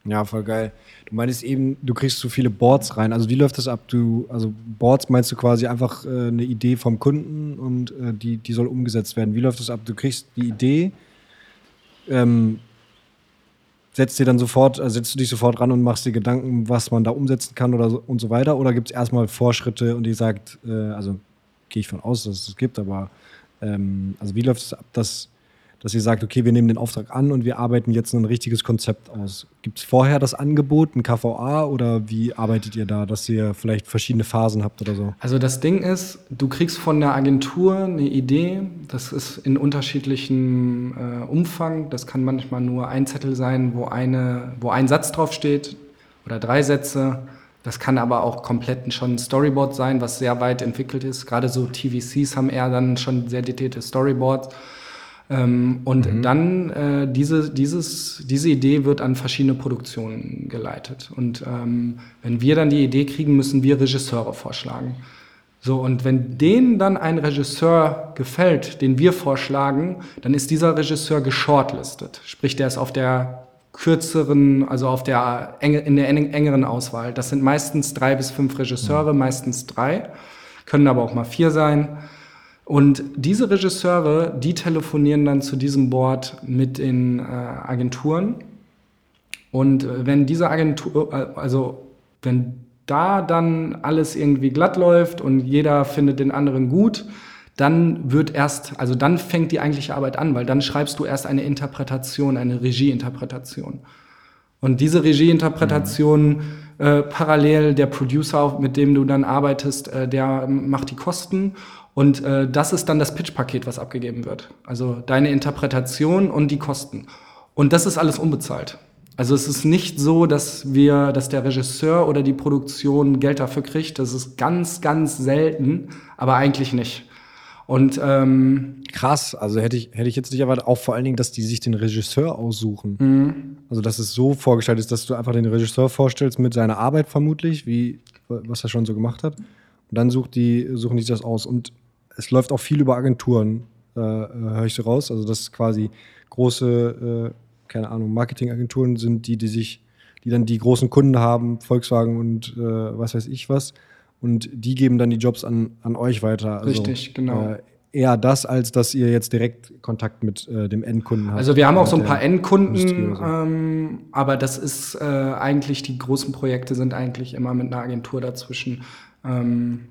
Ja, voll geil. Du meinst eben, du kriegst zu viele Boards rein. Also wie läuft das ab? Du, also Boards meinst du quasi einfach äh, eine Idee vom Kunden und äh, die, die soll umgesetzt werden. Wie läuft das ab? Du kriegst die Idee, ähm, setzt dir dann sofort, also setzt du dich sofort ran und machst dir Gedanken, was man da umsetzen kann oder so, und so weiter? Oder gibt es erstmal Vorschritte und die sagt, äh, also gehe ich von aus, dass es das gibt, aber ähm, also wie läuft es ab, dass, dass ihr sagt, okay, wir nehmen den Auftrag an und wir arbeiten jetzt ein richtiges Konzept aus? Gibt es vorher das Angebot, ein KVA oder wie arbeitet ihr da, dass ihr vielleicht verschiedene Phasen habt oder so? Also das Ding ist, du kriegst von der Agentur eine Idee, das ist in unterschiedlichem äh, Umfang. Das kann manchmal nur ein Zettel sein, wo, eine, wo ein Satz draufsteht oder drei Sätze. Das kann aber auch komplett schon ein Storyboard sein, was sehr weit entwickelt ist. Gerade so TVCs haben eher dann schon sehr detaillierte Storyboards. Ähm, und dann äh, diese, dieses, diese Idee wird an verschiedene Produktionen geleitet. Und ähm, wenn wir dann die Idee kriegen, müssen wir Regisseure vorschlagen. So, und wenn denen dann ein Regisseur gefällt, den wir vorschlagen, dann ist dieser Regisseur geshortlistet. Sprich, der ist auf der kürzeren, also auf der enge, in der eng- engeren Auswahl. Das sind meistens drei bis fünf Regisseure, meistens drei, können aber auch mal vier sein. Und diese Regisseure, die telefonieren dann zu diesem Board mit den äh, Agenturen. Und äh, wenn diese Agentur, äh, also wenn da dann alles irgendwie glatt läuft und jeder findet den anderen gut, dann wird erst, also dann fängt die eigentliche Arbeit an, weil dann schreibst du erst eine Interpretation, eine Regieinterpretation. Und diese Regieinterpretation äh, parallel der Producer, mit dem du dann arbeitest, äh, der macht die Kosten. Und äh, das ist dann das Pitch-Paket, was abgegeben wird. Also deine Interpretation und die Kosten. Und das ist alles unbezahlt. Also es ist nicht so, dass wir, dass der Regisseur oder die Produktion Geld dafür kriegt. Das ist ganz, ganz selten, aber eigentlich nicht. Und ähm, Krass, also hätte ich, hätte ich jetzt nicht erwartet, auch vor allen Dingen, dass die sich den Regisseur aussuchen. Also, dass es so vorgestellt ist, dass du einfach den Regisseur vorstellst mit seiner Arbeit vermutlich, wie, was er schon so gemacht hat. Und dann sucht die, suchen die sich das aus. Und es läuft auch viel über Agenturen, äh, äh höre ich so raus. Also, dass quasi große, äh, keine Ahnung, Marketingagenturen sind, die, die sich, die dann die großen Kunden haben, Volkswagen und äh, was weiß ich was. Und die geben dann die Jobs an, an euch weiter. Also, Richtig, genau. Äh, eher das, als dass ihr jetzt direkt Kontakt mit äh, dem Endkunden habt. Also wir haben auch so ein paar Endkunden, so. ähm, aber das ist äh, eigentlich, die großen Projekte sind eigentlich immer mit einer Agentur dazwischen. Ähm.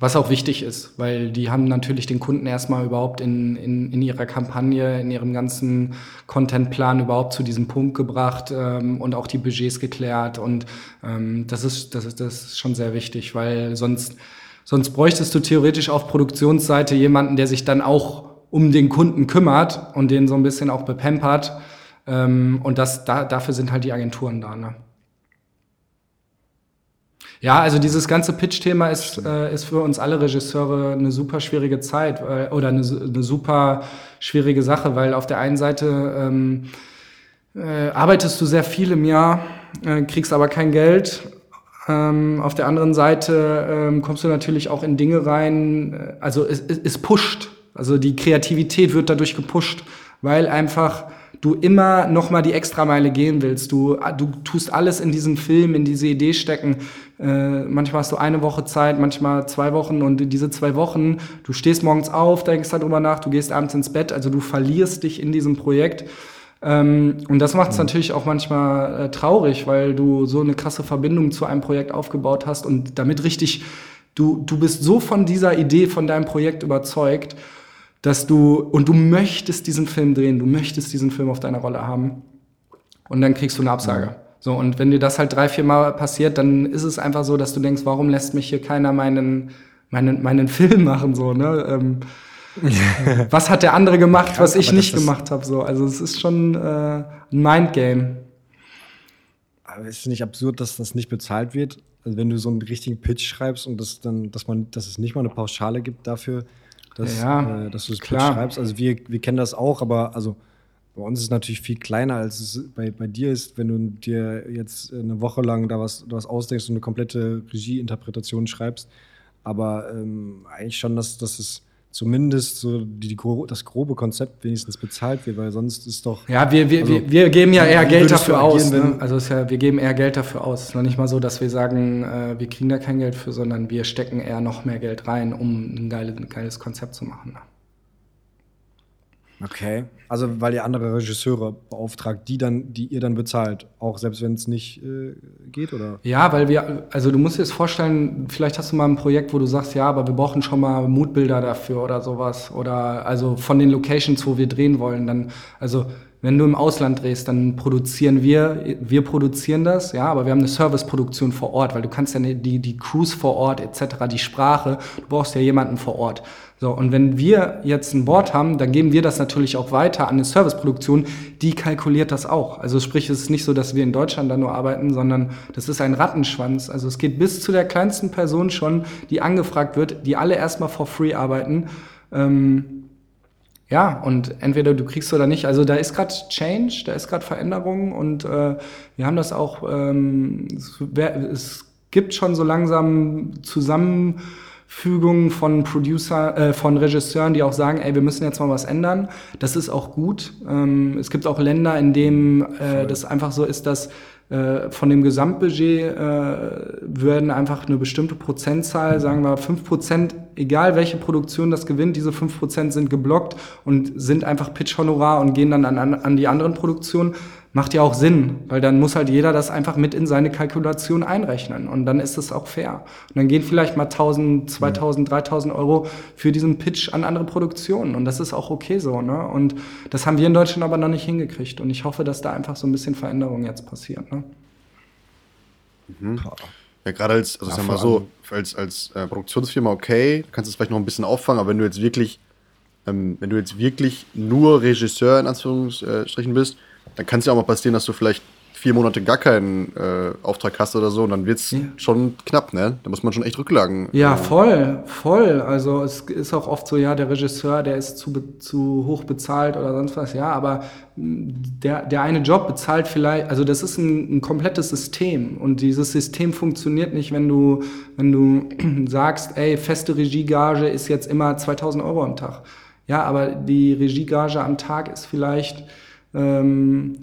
Was auch wichtig ist, weil die haben natürlich den Kunden erstmal überhaupt in, in, in ihrer Kampagne, in ihrem ganzen Contentplan überhaupt zu diesem Punkt gebracht ähm, und auch die Budgets geklärt. Und ähm, das, ist, das, ist, das ist schon sehr wichtig, weil sonst Sonst bräuchtest du theoretisch auf Produktionsseite jemanden, der sich dann auch um den Kunden kümmert und den so ein bisschen auch bepampert. Ähm, und das, da, dafür sind halt die Agenturen da. Ne? Ja, also dieses ganze Pitch-Thema ist, äh, ist für uns alle Regisseure eine super schwierige Zeit äh, oder eine, eine super schwierige Sache, weil auf der einen Seite ähm, äh, arbeitest du sehr viel im Jahr, äh, kriegst aber kein Geld ähm, auf der anderen Seite ähm, kommst du natürlich auch in Dinge rein, äh, also es, es, es pusht, also die Kreativität wird dadurch gepusht, weil einfach du immer noch mal die Extrameile gehen willst. Du, du tust alles in diesen Film, in diese Idee stecken. Äh, manchmal hast du eine Woche Zeit, manchmal zwei Wochen und diese zwei Wochen, du stehst morgens auf, denkst darüber nach, du gehst abends ins Bett, also du verlierst dich in diesem Projekt. Ähm, und das macht es mhm. natürlich auch manchmal äh, traurig, weil du so eine krasse Verbindung zu einem Projekt aufgebaut hast und damit richtig, du, du bist so von dieser Idee, von deinem Projekt überzeugt, dass du, und du möchtest diesen Film drehen, du möchtest diesen Film auf deiner Rolle haben. Und dann kriegst du eine Absage. So, und wenn dir das halt drei, vier Mal passiert, dann ist es einfach so, dass du denkst, warum lässt mich hier keiner meinen, meinen, meinen [laughs] Film machen, so, ne? Ähm, [laughs] was hat der andere gemacht, was ich nicht gemacht habe. So. Also es ist schon äh, ein Mindgame. Aber ist es nicht absurd, dass das nicht bezahlt wird? Also wenn du so einen richtigen Pitch schreibst und das dann, dass man, dass es nicht mal eine Pauschale gibt dafür, dass, ja, äh, dass du das klar. Pitch schreibst. Also wir, wir kennen das auch, aber also bei uns ist es natürlich viel kleiner, als es bei, bei dir ist, wenn du dir jetzt eine Woche lang da was, da was ausdenkst und eine komplette Regieinterpretation schreibst. Aber ähm, eigentlich schon, dass, dass es zumindest so die, das grobe Konzept wenigstens bezahlt wird, weil sonst ist doch. Ja, wir, wir, also, wir, wir geben ja eher Geld dafür aus. Ne? Also ist ja, wir geben eher Geld dafür aus. Es ist noch nicht mal so, dass wir sagen, äh, wir kriegen da kein Geld für, sondern wir stecken eher noch mehr Geld rein, um ein, geile, ein geiles Konzept zu machen. Ne? Okay. Also weil ihr andere Regisseure beauftragt, die dann, die ihr dann bezahlt, auch selbst wenn es nicht äh, geht, oder? Ja, weil wir, also du musst dir das vorstellen, vielleicht hast du mal ein Projekt, wo du sagst, ja, aber wir brauchen schon mal Moodbilder dafür oder sowas. Oder also von den Locations, wo wir drehen wollen, dann, also wenn du im Ausland drehst, dann produzieren wir, wir produzieren das, ja, aber wir haben eine Serviceproduktion vor Ort, weil du kannst ja die, die Crews vor Ort etc., die Sprache, du brauchst ja jemanden vor Ort. So, und wenn wir jetzt ein Board haben, dann geben wir das natürlich auch weiter an eine Serviceproduktion, die kalkuliert das auch. Also sprich, es ist nicht so, dass wir in Deutschland da nur arbeiten, sondern das ist ein Rattenschwanz. Also es geht bis zu der kleinsten Person schon, die angefragt wird, die alle erstmal for free arbeiten. Ähm, ja, und entweder du kriegst oder nicht. Also da ist gerade Change, da ist gerade Veränderung und äh, wir haben das auch, ähm, es, es gibt schon so langsam zusammen Fügung von Producer, äh, von Regisseuren, die auch sagen, ey, wir müssen jetzt mal was ändern. Das ist auch gut. Ähm, es gibt auch Länder, in denen äh, das einfach so ist, dass äh, von dem Gesamtbudget äh, würden einfach eine bestimmte Prozentzahl, sagen wir fünf Prozent, egal welche Produktion das gewinnt, diese fünf Prozent sind geblockt und sind einfach Pitch-Honorar und gehen dann an, an die anderen Produktionen macht ja auch Sinn, weil dann muss halt jeder das einfach mit in seine Kalkulation einrechnen und dann ist es auch fair. Und dann gehen vielleicht mal 1000, 2000, 3000 Euro für diesen Pitch an andere Produktionen und das ist auch okay so. Ne? Und das haben wir in Deutschland aber noch nicht hingekriegt und ich hoffe, dass da einfach so ein bisschen Veränderung jetzt passiert. Ne? Mhm. Ja, gerade als, also ja, sag mal so, als, als äh, Produktionsfirma okay, kannst du es vielleicht noch ein bisschen auffangen, aber wenn du jetzt wirklich, ähm, wenn du jetzt wirklich nur Regisseur in Anführungsstrichen bist, dann kann es ja auch mal passieren, dass du vielleicht vier Monate gar keinen äh, Auftrag hast oder so, und dann wird's Ja. schon knapp, ne? Da muss man schon echt Rücklagen. Ja, äh, voll, voll. Also es ist auch oft so, ja, der Regisseur, der ist zu, zu hoch bezahlt oder sonst was, ja, aber mh, der, der eine Job bezahlt vielleicht, also das ist ein, ein komplettes System und dieses System funktioniert nicht, wenn du, wenn du [clears throat] sagst, ey, feste Regiegage ist jetzt immer 2000 Euro am Tag. Ja, aber die Regiegage am Tag ist vielleicht, ähm,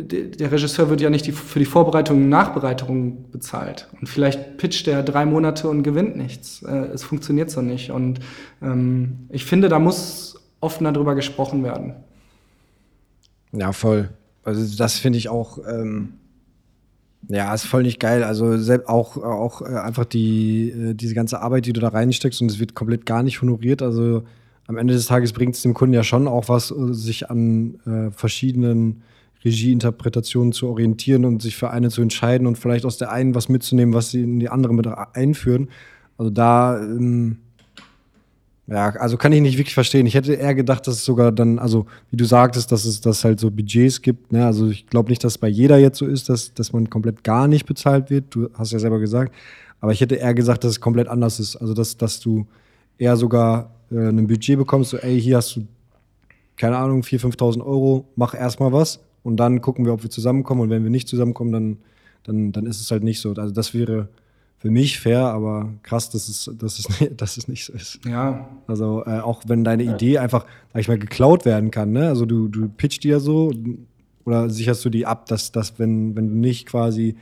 der Regisseur wird ja nicht die, für die Vorbereitung und Nachbereitung bezahlt. Und vielleicht pitcht er drei Monate und gewinnt nichts. Äh, es funktioniert so nicht. Und ähm, ich finde, da muss offener drüber gesprochen werden. Ja, voll. Also das finde ich auch, ähm, ja, ist voll nicht geil. Also selbst auch, auch äh, einfach die, äh, diese ganze Arbeit, die du da reinsteckst und es wird komplett gar nicht honoriert. Also am Ende des Tages bringt es dem Kunden ja schon auch was, äh, sich an äh, verschiedenen Regieinterpretationen zu orientieren und sich für eine zu entscheiden und vielleicht aus der einen was mitzunehmen, was sie in die andere mit einführen. Also da, ähm, ja, also kann ich nicht wirklich verstehen. Ich hätte eher gedacht, dass es sogar dann, also wie du sagtest, dass es dass halt so Budgets gibt. Ne? Also ich glaube nicht, dass es bei jeder jetzt so ist, dass, dass man komplett gar nicht bezahlt wird. Du hast ja selber gesagt. Aber ich hätte eher gesagt, dass es komplett anders ist. Also dass, dass du eher sogar äh, ein Budget bekommst, so ey, hier hast du, keine Ahnung, 4.000, 5.000 Euro, mach erstmal was und dann gucken wir, ob wir zusammenkommen. Und wenn wir nicht zusammenkommen, dann, dann, dann ist es halt nicht so. Also das wäre für mich fair, aber krass, dass es, dass es, nicht, [laughs] dass es nicht so ist. Ja, Also äh, auch wenn deine Idee einfach, sag ich mal, geklaut werden kann, ne? Also du, du pitcht die ja so oder sicherst du die ab, dass, dass wenn, wenn du nicht quasi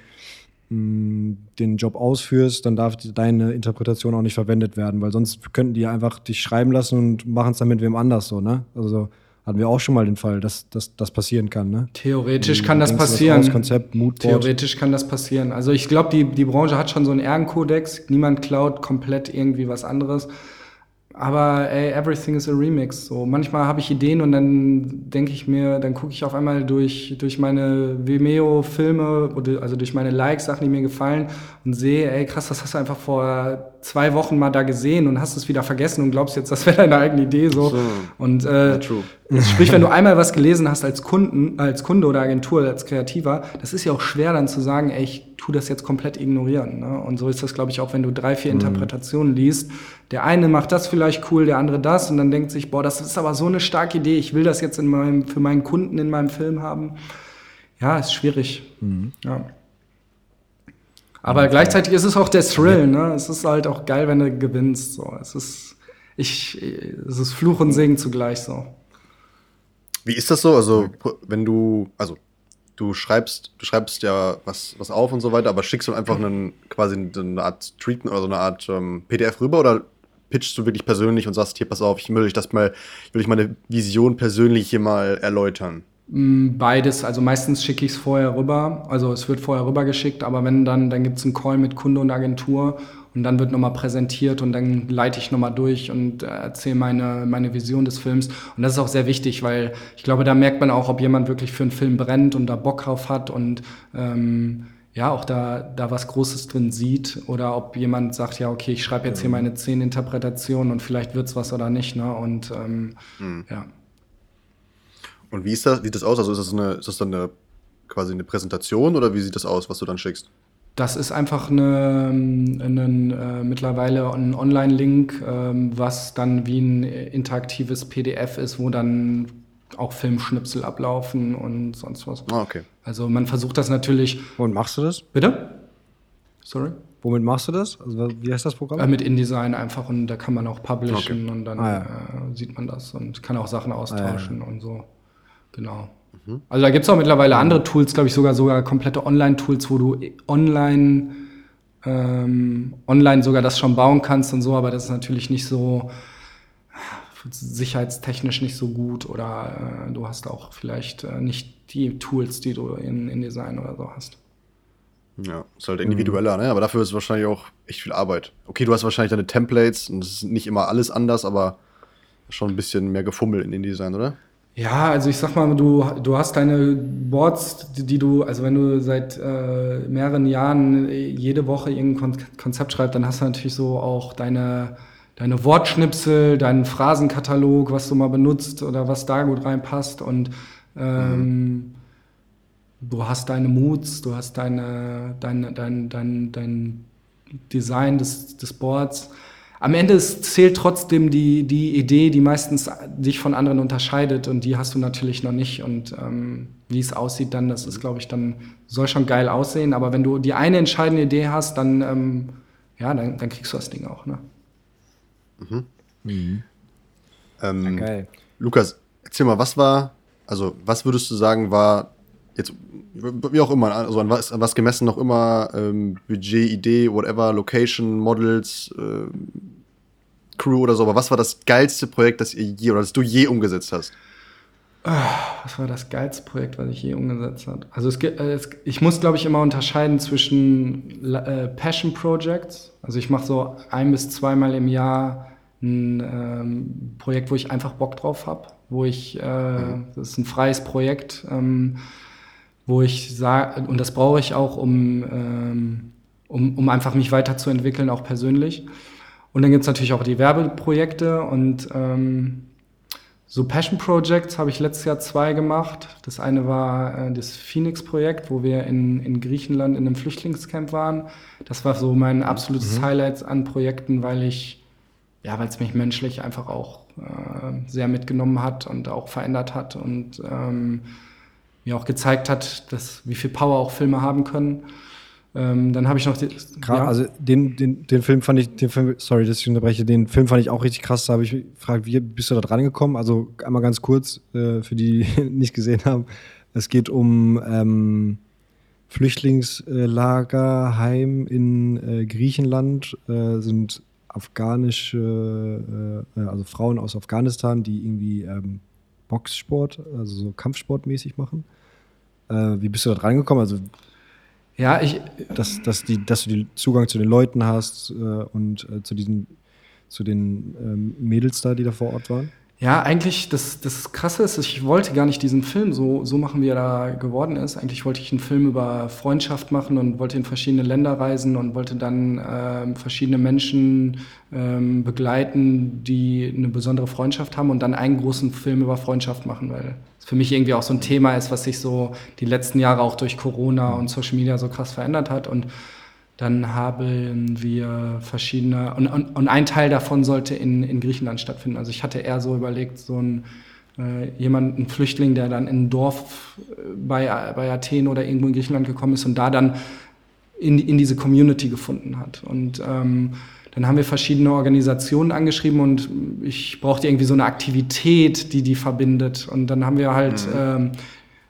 den Job ausführst, dann darf deine Interpretation auch nicht verwendet werden, weil sonst könnten die einfach dich schreiben lassen und machen es dann mit wem anders so, ne? Also hatten wir auch schon mal den Fall, dass, das passieren kann, ne? theoretisch kann das passieren. aus, Konzept, Moodboard. Theoretisch kann das passieren. Also ich glaube, die, die Branche hat schon so einen Ehrenkodex. Niemand klaut komplett irgendwie was anderes. Aber ey, everything is a remix. So manchmal habe ich Ideen und dann denke ich mir, dann gucke ich auf einmal durch, durch meine Vimeo-Filme also durch meine Likes, Sachen, die mir gefallen und sehe, ey krass, das hast du einfach vor zwei Wochen mal da gesehen und hast es wieder vergessen und glaubst jetzt, das wäre deine eigene Idee so. So. Und äh. Sprich, wenn du einmal was gelesen hast als Kunden, als Kunde oder Agentur, als Kreativer, das ist ja auch schwer dann zu sagen, ey, ich tu das jetzt komplett ignorieren. Ne? Und so ist das, glaube ich, auch, wenn du drei, vier Interpretationen liest. Der eine macht das vielleicht cool, der andere das und dann denkt sich, boah, das ist aber so eine starke Idee, ich will das jetzt in meinem, für meinen Kunden in meinem Film haben. Ja, ist schwierig. Ja. Aber gleichzeitig ist es auch der Thrill, ne? Es ist halt auch geil, wenn du gewinnst. So. Es ist, ich, es ist Fluch und Segen zugleich so. Wie ist das so? Also, wenn du, also, du schreibst, du schreibst ja was, was auf und so weiter, aber schickst du einfach einen, quasi eine Art Treatment oder so eine Art ähm, PDF rüber oder pitchst du wirklich persönlich und sagst, hier, pass auf, ich will euch das mal, ich will euch meine Vision persönlich hier mal erläutern? Mm, Beides, also meistens schicke ich es vorher rüber, also es wird vorher rüber geschickt, aber wenn dann, dann gibt es einen Call mit Kunde und Agentur und dann wird nochmal präsentiert und dann leite ich nochmal durch und äh, erzähle meine, meine Vision des Films. Und das ist auch sehr wichtig, weil ich glaube, da merkt man auch, ob jemand wirklich für einen Film brennt und da Bock drauf hat und ähm, ja, auch da, da was Großes drin sieht oder ob jemand sagt, ja, okay, ich schreibe jetzt hier meine zehn Interpretationen und vielleicht wird's was oder nicht, ne? Und ähm, ja. Und wie ist das, sieht das aus? Also ist das, eine, ist das dann eine, quasi eine Präsentation oder wie sieht das aus, was du dann schickst? Das ist einfach eine, ein, äh, mittlerweile ein Online-Link, ähm, was dann wie ein interaktives PDF ist, wo dann auch Filmschnipsel ablaufen und sonst was. Ah, okay. Also man versucht das natürlich. Womit machst du das? Bitte? Sorry? Womit machst du das? Also wie heißt das Programm? Äh, mit InDesign einfach und da kann man auch publishen und dann Ah, ja. äh, sieht man das und kann auch Sachen austauschen und so. Genau. Also da gibt es auch mittlerweile andere Tools, glaube ich, sogar sogar komplette Online-Tools, wo du online, ähm, online sogar das schon bauen kannst und so, aber das ist natürlich nicht so sicherheitstechnisch nicht so gut oder äh, du hast auch vielleicht äh, nicht die Tools, die du in InDesign oder so hast. Ja, ist halt individueller, ne? Aber dafür ist es wahrscheinlich auch echt viel Arbeit. Okay, du hast wahrscheinlich deine Templates und es ist nicht immer alles anders, aber schon ein bisschen mehr Gefummel in InDesign, oder? Ja, also ich sag mal, du, du hast deine Boards, die, du, also wenn du seit äh, mehreren Jahren äh, jede Woche irgendein Kon Konzept schreibst, dann hast du natürlich so auch deine, deine Wortschnipsel, deinen Phrasenkatalog, was du mal benutzt oder was da gut reinpasst. Und ähm, du hast deine Moods, du hast deine, dein, dein, dein, dein Design des, des Boards. Am Ende zählt trotzdem die, die Idee, die meistens dich von anderen unterscheidet und die hast du natürlich noch nicht. Und ähm, wie es aussieht dann, das ist, glaube ich, dann soll schon geil aussehen. Aber wenn du die eine entscheidende Idee hast, dann, ähm, ja, dann, dann kriegst du das Ding auch. Ne? Mhm. Mhm. Ähm, geil. Lukas, erzähl mal, was war, also was würdest du sagen, war jetzt, wie auch immer, also an was, an was gemessen noch immer, ähm, Budget, Idee, whatever, Location, Models, äh, Crew oder so, aber was war das geilste Projekt, das ihr je oder das du je umgesetzt hast? Ah, was war das geilste Projekt, was ich je umgesetzt habe? Also es, äh, es, ich muss, glaube ich, immer unterscheiden zwischen äh, Passion Projects. Also ich mache so ein bis zweimal im Jahr ein ähm, Projekt, wo ich einfach Bock drauf habe, wo ich, äh, mhm. das ist ein freies Projekt, ähm, wo ich sage, und das brauche ich auch, um, ähm, um, um einfach mich weiterzuentwickeln, auch persönlich. Und dann gibt es natürlich auch die Werbeprojekte und ähm, so Passion Projects habe ich letztes Jahr zwei gemacht. Das eine war äh, das Phoenix-Projekt, wo wir in, in Griechenland in einem Flüchtlingscamp waren. Das war so mein absolutes mhm. Highlight an Projekten, weil ich, ja, weil es mich menschlich einfach auch äh, sehr mitgenommen hat und auch verändert hat und ähm, mir auch gezeigt hat, dass, wie viel Power auch Filme haben können. Ähm, dann habe ich noch die, ja. Also den, den, den Film fand ich, den Film, sorry, dass ich unterbreche, den Film fand ich auch richtig krass. Da habe ich gefragt, wie bist du da dran gekommen? Also einmal ganz kurz, äh, für die, [laughs] die nicht gesehen haben. Es geht um ähm, Flüchtlingslagerheim in äh, Griechenland, äh, sind afghanische, äh, also Frauen aus Afghanistan, die irgendwie ähm, Boxsport, also so Kampfsportmäßig machen. Äh, wie bist du da dran gekommen? Also ja, ich. Dass, dass, die, dass du den Zugang zu den Leuten hast äh, und äh, zu diesen, zu den ähm, Mädels da, die da vor Ort waren? Ja, eigentlich, das, das Krasse ist, ich wollte gar nicht diesen Film so, so machen, wie er da geworden ist. Eigentlich wollte ich einen Film über Freundschaft machen und wollte in verschiedene Länder reisen und wollte dann ähm, verschiedene Menschen ähm, begleiten, die eine besondere Freundschaft haben und dann einen großen Film über Freundschaft machen, weil es für mich irgendwie auch so ein Thema ist, was sich so die letzten Jahre auch durch Corona und Social Media so krass verändert hat. Und dann haben wir verschiedene, und, und, und ein Teil davon sollte in, in Griechenland stattfinden. Also ich hatte eher so überlegt, so ein äh, jemand, ein Flüchtling, der dann in ein Dorf äh, bei, bei Athen oder irgendwo in Griechenland gekommen ist und da dann in, in diese Community gefunden hat. Und ähm, dann haben wir verschiedene Organisationen angeschrieben und ich brauchte irgendwie so eine Aktivität, die die verbindet. Und dann haben wir halt, mhm.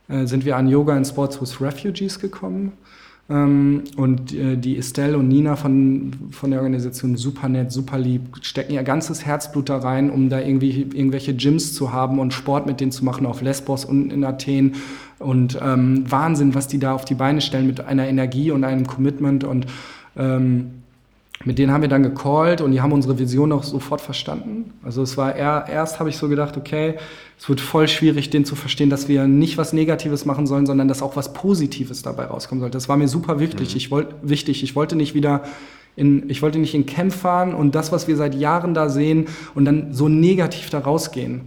ähm, äh, sind wir an Yoga and Sports with Refugees gekommen. Ähm, und äh, die Estelle und Nina von, von der Organisation super nett, super lieb, stecken ihr ganzes Herzblut da rein, um da irgendwie irgendwelche Gyms zu haben und Sport mit denen zu machen auf Lesbos und in Athen. Und ähm, Wahnsinn, was die da auf die Beine stellen mit einer Energie und einem Commitment. Und ähm, mit denen haben wir dann gecallt und die haben unsere Vision auch sofort verstanden. Also es war eher, erst habe ich so gedacht, okay, es wird voll schwierig, den zu verstehen, dass wir nicht was Negatives machen sollen, sondern dass auch was Positives dabei rauskommen sollte. Das war mir super wichtig. Mhm. Ich wollte wichtig. Ich wollte nicht wieder in, ich wollte nicht in Camp fahren und das, was wir seit Jahren da sehen und dann so negativ da rausgehen.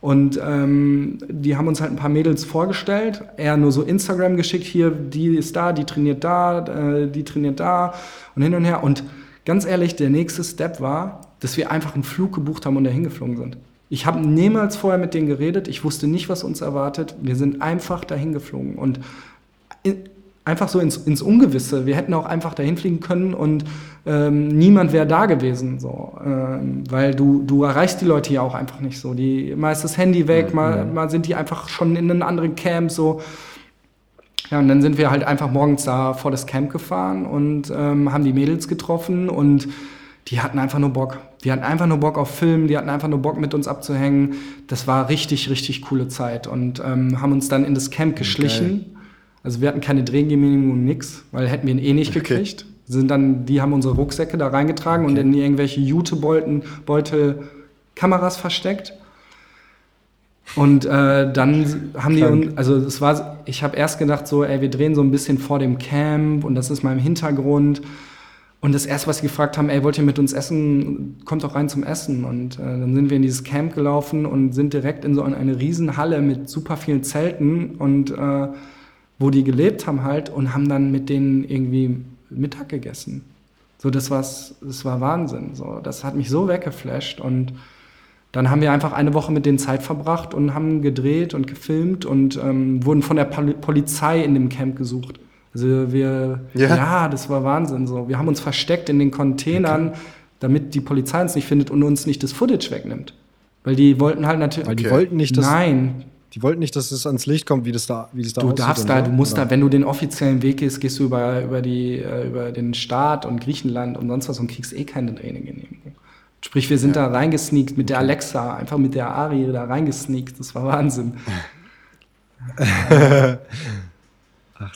Und ähm, die haben uns halt ein paar Mädels vorgestellt, eher nur so Instagram geschickt, hier, die ist da, die trainiert da, äh, die trainiert da und hin und her. Und Ganz ehrlich, der nächste Step war, dass wir einfach einen Flug gebucht haben und dahin geflogen sind. Ich habe niemals vorher mit denen geredet. Ich wusste nicht, was uns erwartet. Wir sind einfach dahin geflogen und in, einfach so ins, ins, Ungewisse. Wir hätten auch einfach dahin fliegen können und ähm, niemand wäre da gewesen, so, ähm, weil du du erreichst die Leute ja auch einfach nicht so. Die mal ist das Handy weg, mhm. mal, mal sind die einfach schon in einem anderen Camp so. Ja, und dann sind wir halt einfach morgens da vor das Camp gefahren und ähm, haben die Mädels getroffen und die hatten einfach nur Bock. Die hatten einfach nur Bock auf Film, die hatten einfach nur Bock mit uns abzuhängen. Das war richtig, richtig coole Zeit und ähm, haben uns dann in das Camp geschlichen. Geil. Also wir hatten keine Drehgenehmigung, nix, weil hätten wir ihn eh nicht okay. gekriegt. Sind dann, die haben unsere Rucksäcke da reingetragen okay. und in irgendwelche Jutebeutel Kameras versteckt. Und äh, dann haben die uns, also es war, ich habe erst gedacht so, ey, wir drehen so ein bisschen vor dem Camp und das ist mal im Hintergrund. Und das erste, was sie gefragt haben, ey, wollt ihr mit uns essen? Kommt doch rein zum Essen. Und äh, dann sind wir in dieses Camp gelaufen und sind direkt in so eine Riesenhalle mit super vielen Zelten und äh, wo die gelebt haben halt und haben dann mit denen irgendwie Mittag gegessen. So, das war's, das war Wahnsinn. So, das hat mich so weggeflasht und dann haben wir einfach eine Woche mit denen Zeit verbracht und haben gedreht und gefilmt und ähm, wurden von der Pol Polizei in dem Camp gesucht. Also wir, ja. ja. das war Wahnsinn. So, wir haben uns versteckt in den Containern, okay. damit die Polizei uns nicht findet und uns nicht das Footage wegnimmt. Weil die wollten halt natürlich. Weil die wollten nicht, dass. Nein. Die wollten nicht, dass es ans Licht kommt, wie das da, wie das da Du darfst da, du musst oder? da, wenn du den offiziellen Weg gehst, gehst du über, über, die, äh, über den Staat und Griechenland und sonst was und kriegst eh keine Trainingsgenehmigung. Sprich, wir sind ja. da reingesneakt mit der Alexa, einfach mit der Ari da reingesneakt. Das war Wahnsinn. [laughs] Ach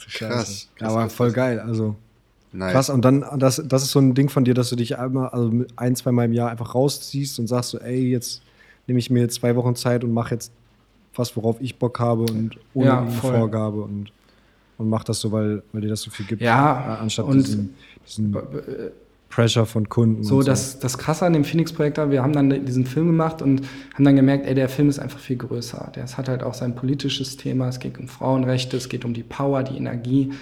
du Scheiße. Krass. Aber voll geil. Also nice. krass. Und dann, das, das ist so ein Ding von dir, dass du dich einmal, also ein, zwei Mal im Jahr einfach rausziehst und sagst so, ey, jetzt nehme ich mir zwei Wochen Zeit und mache jetzt was, worauf ich Bock habe und ohne ja, Vorgabe und, und mach das so, weil, weil dir das so viel gibt. Ja, anstatt und diesen, diesen Pressure von Kunden. So, so. Das, das Krasse an dem Phoenix-Projekt war, wir haben dann diesen Film gemacht und haben dann gemerkt, ey, der Film ist einfach viel größer. Der hat halt auch sein politisches Thema, es geht um Frauenrechte, es geht um die Power, die Energie.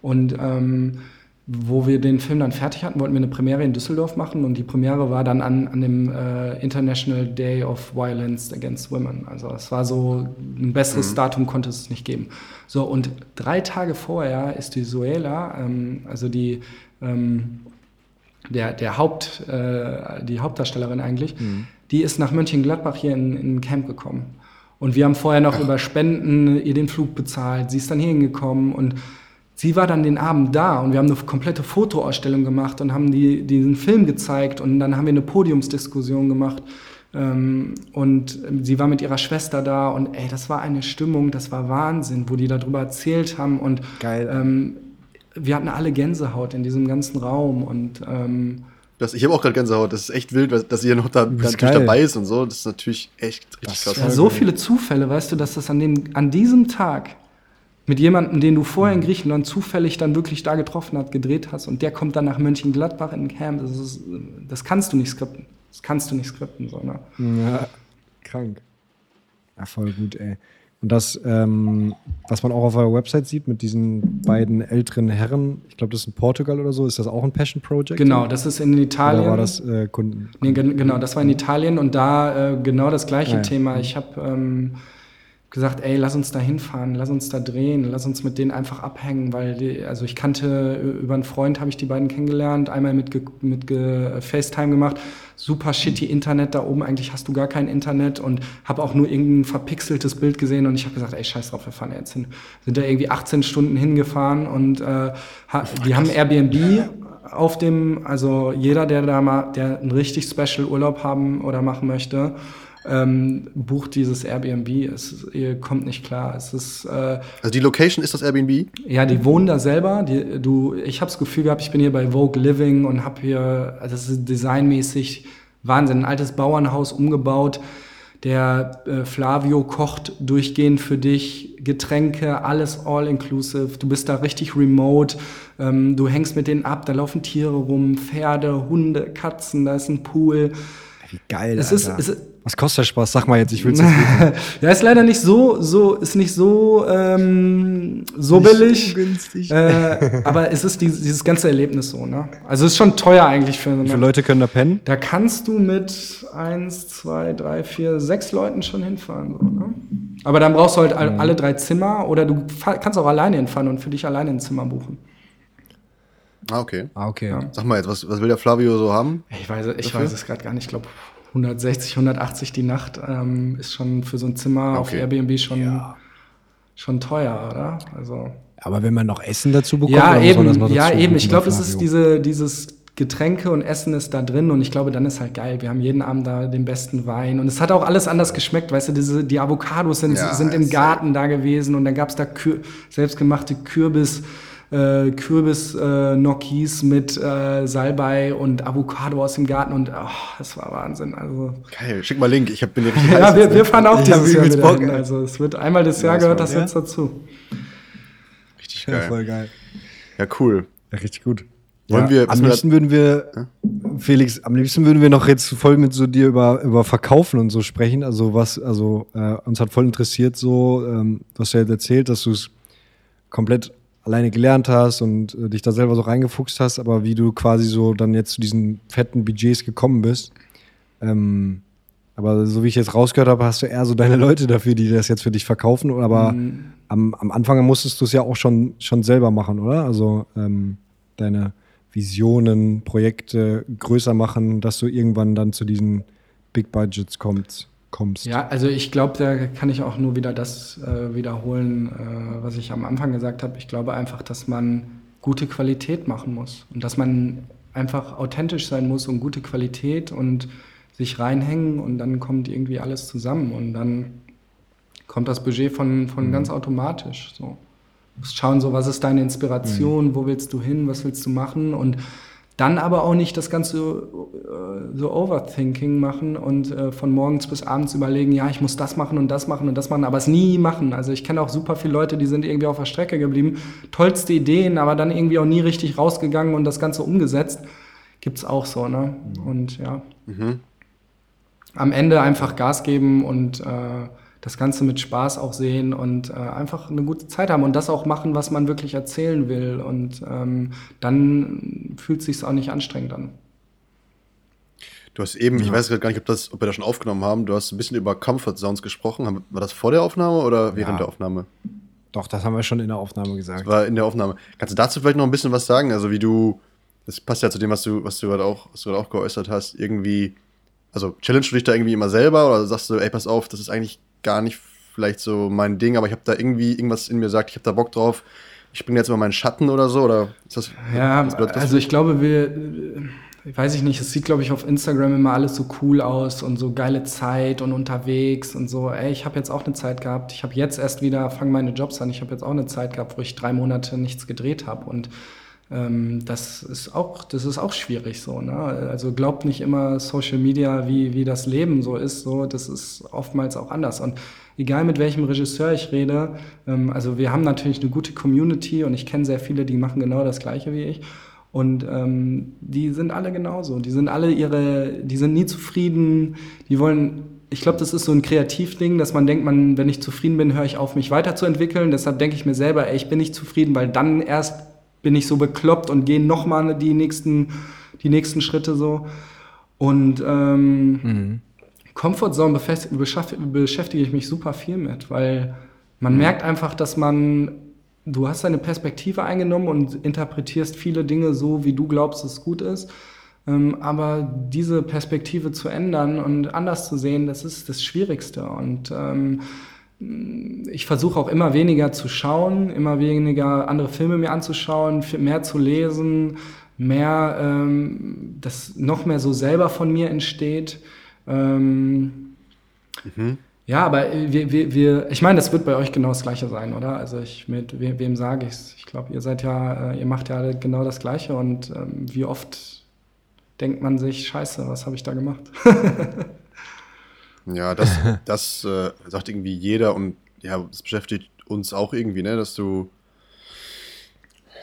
Und ähm, wo wir den Film dann fertig hatten, wollten wir eine Premiere in Düsseldorf machen und die Premiere war dann an, an dem äh, International Day of Violence Against Women. Also es war so, ein besseres mhm. Datum konnte es nicht geben. So, und drei Tage vorher ist die Suela, ähm, also die ähm, der, der Haupt, äh, die Hauptdarstellerin eigentlich, mhm. die ist nach Mönchengladbach hier in, in ein Camp gekommen. Und wir haben vorher noch Ach. über Spenden ihr den Flug bezahlt. Sie ist dann hier hingekommen und sie war dann den Abend da und wir haben eine komplette Fotoausstellung gemacht und haben die, diesen Film gezeigt und dann haben wir eine Podiumsdiskussion gemacht. Ähm, und sie war mit ihrer Schwester da und ey, das war eine Stimmung, das war Wahnsinn, wo die darüber erzählt haben und Geil. Ähm, wir hatten alle Gänsehaut in diesem ganzen Raum und ähm, das, ich habe auch gerade Gänsehaut. Das ist echt wild, dass ihr noch da, natürlich dabei ist und so. Das ist natürlich echt richtig krass. Ja, so viele Zufälle, weißt du, dass das an, dem, an diesem Tag mit jemandem, den du vorher in Griechenland zufällig dann wirklich da getroffen hast, gedreht hast und der kommt dann nach Mönchengladbach in den Camp. Das, ist, das kannst du nicht skripten. Das kannst du nicht skripten. So, ne? Ja, krank. Ja, voll gut, ey. Und das, ähm, was man auch auf eurer Website sieht mit diesen beiden älteren Herren, ich glaube, das ist in Portugal oder so, ist das auch ein Passion Project? Genau, das ist in Italien. Oder war das äh, Kunden? Nee, genau, das war in Italien und da äh, genau das gleiche ah, ja. Thema. Ich habe ähm, gesagt, ey, lass uns da hinfahren, lass uns da drehen, lass uns mit denen einfach abhängen, weil die, also ich kannte über einen Freund habe ich die beiden kennengelernt, einmal mit, mit FaceTime gemacht, super shitty Internet da oben, eigentlich hast du gar kein Internet und habe auch nur irgendein verpixeltes Bild gesehen und ich habe gesagt, ey, scheiß drauf, wir fahren jetzt hin. Sind da irgendwie 18 Stunden hingefahren und äh, die haben Airbnb auf dem, also jeder, der da mal, der einen richtig special Urlaub haben oder machen möchte, ähm, bucht dieses Airbnb. Es, ihr kommt nicht klar. Es ist, äh, also die Location ist das Airbnb? Ja, die wohnen da selber. Die, du, ich habe das Gefühl gehabt, ich bin hier bei Vogue Living und habe hier, also das ist designmäßig Wahnsinn, ein altes Bauernhaus umgebaut. Der äh, Flavio kocht durchgehend für dich Getränke, alles all inclusive. Du bist da richtig remote. Ähm, du hängst mit denen ab, da laufen Tiere rum, Pferde, Hunde, Katzen, da ist ein Pool. Wie geil. Es ist, es, was kostet der Spaß? Sag mal jetzt, ich will es [laughs] Ja, ist leider nicht so, so ist nicht so, ähm, so nicht billig. günstig. Äh, aber es ist dieses, dieses ganze Erlebnis so, ne? Also es ist schon teuer eigentlich für. Wie viele Leute können da pennen? Da kannst du mit eins, zwei, drei, vier, sechs Leuten schon hinfahren. So, ne? Aber dann brauchst du halt mhm. alle drei Zimmer oder du kannst auch alleine hinfahren und für dich alleine ein Zimmer buchen. Ah, okay. Ah, okay. Ja. Sag mal jetzt, was, was will der Flavio so haben? Ich weiß, ich weiß es gerade gar nicht. Ich glaube 160, 180 die Nacht ähm, ist schon für so ein Zimmer okay. auf Airbnb schon, ja. schon teuer, oder? Also. Aber wenn man noch Essen dazu bekommt, ja eben, ja eben. Ich glaube, es ist diese, dieses Getränke und Essen ist da drin und ich glaube, dann ist halt geil. Wir haben jeden Abend da den besten Wein und es hat auch alles anders geschmeckt. Weißt du, diese, die Avocados sind, ja, sind im Garten da gewesen und dann gab es da Kür selbstgemachte Kürbis äh, Kürbis-Gnocchis äh, mit äh, Salbei und Avocado aus dem Garten und oh, das war Wahnsinn. Also, Geil, schick mal Link, ich hab, bin [laughs] ja Ja, wir, wir fahren auch dieses Jahr wieder Bock, hin. Also es wird einmal das Jahr ja, gehört das ja? jetzt dazu. Richtig geil. Ja, voll geil. Ja, cool. Ja, richtig gut. Wollen ja, wir, am liebsten würden wir, ja? Felix, am liebsten würden wir noch jetzt voll mit so dir über, über Verkaufen und so sprechen. Also was, also äh, uns hat voll interessiert so, ähm, was du jetzt erzählt, dass du es komplett alleine gelernt hast und äh, dich da selber so reingefuchst hast, aber wie du quasi so dann jetzt zu diesen fetten Budgets gekommen bist. Ähm, aber so wie ich jetzt rausgehört habe, hast du eher so deine Leute dafür, die das jetzt für dich verkaufen. Aber mhm. am, am Anfang musstest du es ja auch schon, schon selber machen, oder? Also ähm, deine Visionen, Projekte größer machen, dass du irgendwann dann zu diesen Big Budgets kommst. Kommst. Ja, also ich glaube, da kann ich auch nur wieder das äh, wiederholen, äh, was ich am Anfang gesagt habe. Ich glaube einfach, dass man gute Qualität machen muss und dass man einfach authentisch sein muss und gute Qualität und sich reinhängen und dann kommt irgendwie alles zusammen und dann kommt das Budget von, von mhm. ganz automatisch. So. Du musst schauen, so was ist deine Inspiration, mhm. wo willst du hin, was willst du machen und dann aber auch nicht das ganze äh, so Overthinking machen und äh, von morgens bis abends überlegen, ja, ich muss das machen und das machen und das machen, aber es nie machen. Also ich kenne auch super viele Leute, die sind irgendwie auf der Strecke geblieben, tollste Ideen, aber dann irgendwie auch nie richtig rausgegangen und das Ganze umgesetzt. Gibt es auch so, ne? Mhm. Und ja. Mhm am Ende einfach Gas geben und äh, das Ganze mit Spaß auch sehen und äh, einfach eine gute Zeit haben und das auch machen, was man wirklich erzählen will. Und ähm, dann fühlt es sich auch nicht anstrengend an. Du hast eben, ja. ich weiß gar nicht, ob, das, ob wir das schon aufgenommen haben, du hast ein bisschen über Comfort Zones gesprochen. War das vor der Aufnahme oder während ja. der Aufnahme? Doch, das haben wir schon in der Aufnahme gesagt. Das war in der Aufnahme. Kannst du dazu vielleicht noch ein bisschen was sagen? Also wie du, das passt ja zu dem, was du, was du gerade auch, auch geäußert hast, irgendwie also challenge du dich da irgendwie immer selber oder sagst du, ey, pass auf, das ist eigentlich gar nicht vielleicht so mein Ding, aber ich habe da irgendwie irgendwas in mir sagt, ich habe da Bock drauf, ich bringe jetzt mal meinen Schatten oder so oder ist das Ja, das also ich glaube, wir ich weiß ich nicht, es sieht glaube ich auf Instagram immer alles so cool aus und so geile Zeit und unterwegs und so. Ey, ich habe jetzt auch eine Zeit gehabt. Ich habe jetzt erst wieder fangen meine Jobs an. Ich habe jetzt auch eine Zeit gehabt, wo ich drei Monate nichts gedreht habe und ähm, das ist auch, das ist auch schwierig so. Ne? Also glaubt nicht immer Social Media, wie, wie das Leben so ist. So, das ist oftmals auch anders. Und egal mit welchem Regisseur ich rede, ähm, also wir haben natürlich eine gute Community und ich kenne sehr viele, die machen genau das Gleiche wie ich. Und ähm, die sind alle genauso. Die sind alle ihre, die sind nie zufrieden. Die wollen, ich glaube, das ist so ein Kreativding, dass man denkt, man, wenn ich zufrieden bin, höre ich auf, mich weiterzuentwickeln. Deshalb denke ich mir selber, ey, ich bin nicht zufrieden, weil dann erst bin ich so bekloppt und gehe nochmal die nächsten, die nächsten Schritte so. Und ähm, mhm. Comfortzone beschäftige ich mich super viel mit, weil man mhm. merkt einfach, dass man, du hast deine Perspektive eingenommen und interpretierst viele Dinge so, wie du glaubst, es gut ist. Ähm, aber diese Perspektive zu ändern und anders zu sehen, das ist das Schwierigste. Und ähm, ich versuche auch immer weniger zu schauen, immer weniger andere Filme mir anzuschauen, mehr zu lesen, mehr, ähm, dass noch mehr so selber von mir entsteht. Ähm, mhm. Ja, aber wir, wir, wir, ich meine, das wird bei euch genau das Gleiche sein, oder? Also ich, mit wem, wem sage ich es? Ich glaube, ihr seid ja, äh, ihr macht ja genau das Gleiche und ähm, wie oft denkt man sich, scheiße, was habe ich da gemacht? [laughs] Ja, das, [laughs] das äh, sagt irgendwie jeder und ja, es beschäftigt uns auch irgendwie, ne, dass du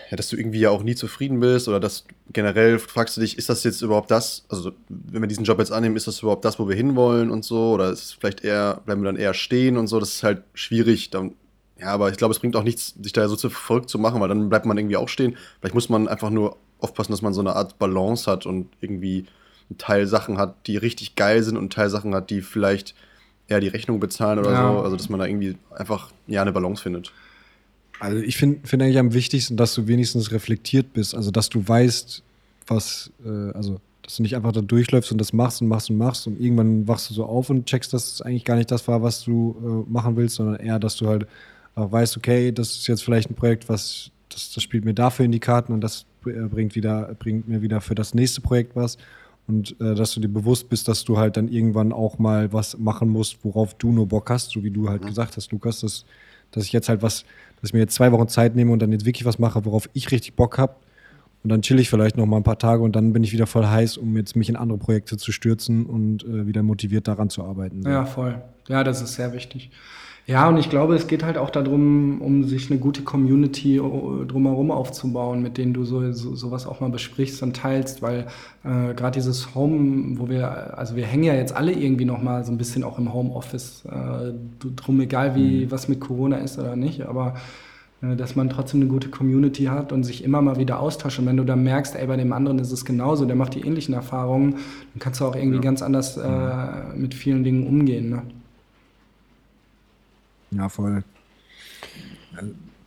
ja, dass du irgendwie ja auch nie zufrieden bist oder dass generell fragst du dich, ist das jetzt überhaupt das, also wenn wir diesen Job jetzt annehmen, ist das überhaupt das, wo wir hinwollen und so oder ist es vielleicht eher, bleiben wir dann eher stehen und so, das ist halt schwierig, dann, ja, aber ich glaube, es bringt auch nichts, sich da so zu verrückt zu machen, weil dann bleibt man irgendwie auch stehen. Vielleicht muss man einfach nur aufpassen, dass man so eine Art Balance hat und irgendwie ein Teil Sachen hat, die richtig geil sind und ein Teil Sachen hat, die vielleicht eher die Rechnung bezahlen oder ja. so. Also, dass man da irgendwie einfach ja eine Balance findet. Also, ich finde find eigentlich am wichtigsten, dass du wenigstens reflektiert bist. Also, dass du weißt, was, äh, also, dass du nicht einfach da durchläufst und das machst und machst und machst und irgendwann wachst du so auf und checkst, dass es eigentlich gar nicht das war, was du äh, machen willst, sondern eher, dass du halt auch weißt, okay, das ist jetzt vielleicht ein Projekt, was, das, das spielt mir dafür in die Karten und das äh, bringt, wieder, bringt mir wieder für das nächste Projekt was und äh, dass du dir bewusst bist, dass du halt dann irgendwann auch mal was machen musst, worauf du nur Bock hast, so wie du halt mhm. gesagt hast, Lukas, dass, dass ich jetzt halt was, dass ich mir jetzt zwei Wochen Zeit nehme und dann jetzt wirklich was mache, worauf ich richtig Bock habe. Und dann chill ich vielleicht noch mal ein paar Tage und dann bin ich wieder voll heiß, um jetzt mich in andere Projekte zu stürzen und äh, wieder motiviert daran zu arbeiten. Ja, voll. Ja, das ist sehr wichtig. Ja, und ich glaube, es geht halt auch darum, um sich eine gute Community äh, drumherum aufzubauen, mit denen du so, so sowas auch mal besprichst und teilst, weil äh, gerade dieses Home, wo wir, also wir hängen ja jetzt alle irgendwie noch mal so ein bisschen auch im Homeoffice äh, drum, egal wie mhm. was mit Corona ist oder nicht, aber äh, dass man trotzdem eine gute Community hat und sich immer mal wieder austauscht. Und wenn du dann merkst, ey, bei dem anderen ist es genauso, der macht die ähnlichen Erfahrungen, dann kannst du auch irgendwie ja. ganz anders äh, mit vielen Dingen umgehen. Ne? Ja, voll.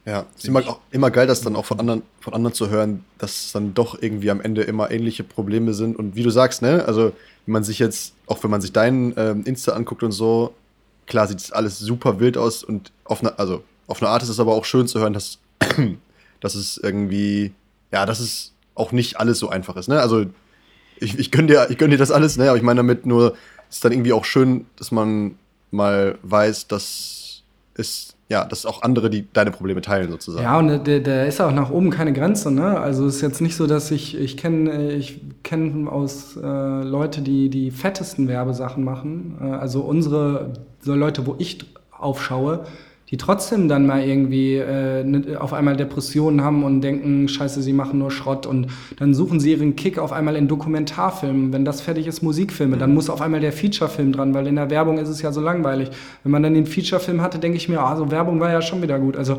Ja, es ist immer, auch immer geil, das dann auch von anderen, von anderen zu hören, dass dann doch irgendwie am Ende immer ähnliche Probleme sind. Und wie du sagst, ne, also wenn man sich jetzt, auch wenn man sich deinen ähm, Insta anguckt und so, klar sieht es alles super wild aus und auf eine, also auf eine Art ist es aber auch schön zu hören, dass, [clears throat] dass es irgendwie, ja, dass es auch nicht alles so einfach ist, ne? Also ich, ich gönne dir, ich gönn dir das alles, ne? Aber ich meine damit nur, es ist dann irgendwie auch schön, dass man mal weiß, dass es ja, dass auch andere die deine Probleme teilen sozusagen. Ja, und der, der ist auch nach oben keine Grenze, ne? Also es ist jetzt nicht so, dass ich, ich kenne ich kenn aus äh, Leute, die die fettesten Werbesachen machen. Äh, also unsere, so Leute, wo ich aufschaue, die trotzdem dann mal irgendwie äh, ne, auf einmal Depressionen haben und denken, scheiße, sie machen nur Schrott und dann suchen sie ihren Kick auf einmal in Dokumentarfilmen. Wenn das fertig ist, Musikfilme, dann muss auf einmal der Featurefilm dran, weil in der Werbung ist es ja so langweilig. Wenn man dann den Featurefilm hatte, denke ich mir, also Werbung war ja schon wieder gut. Also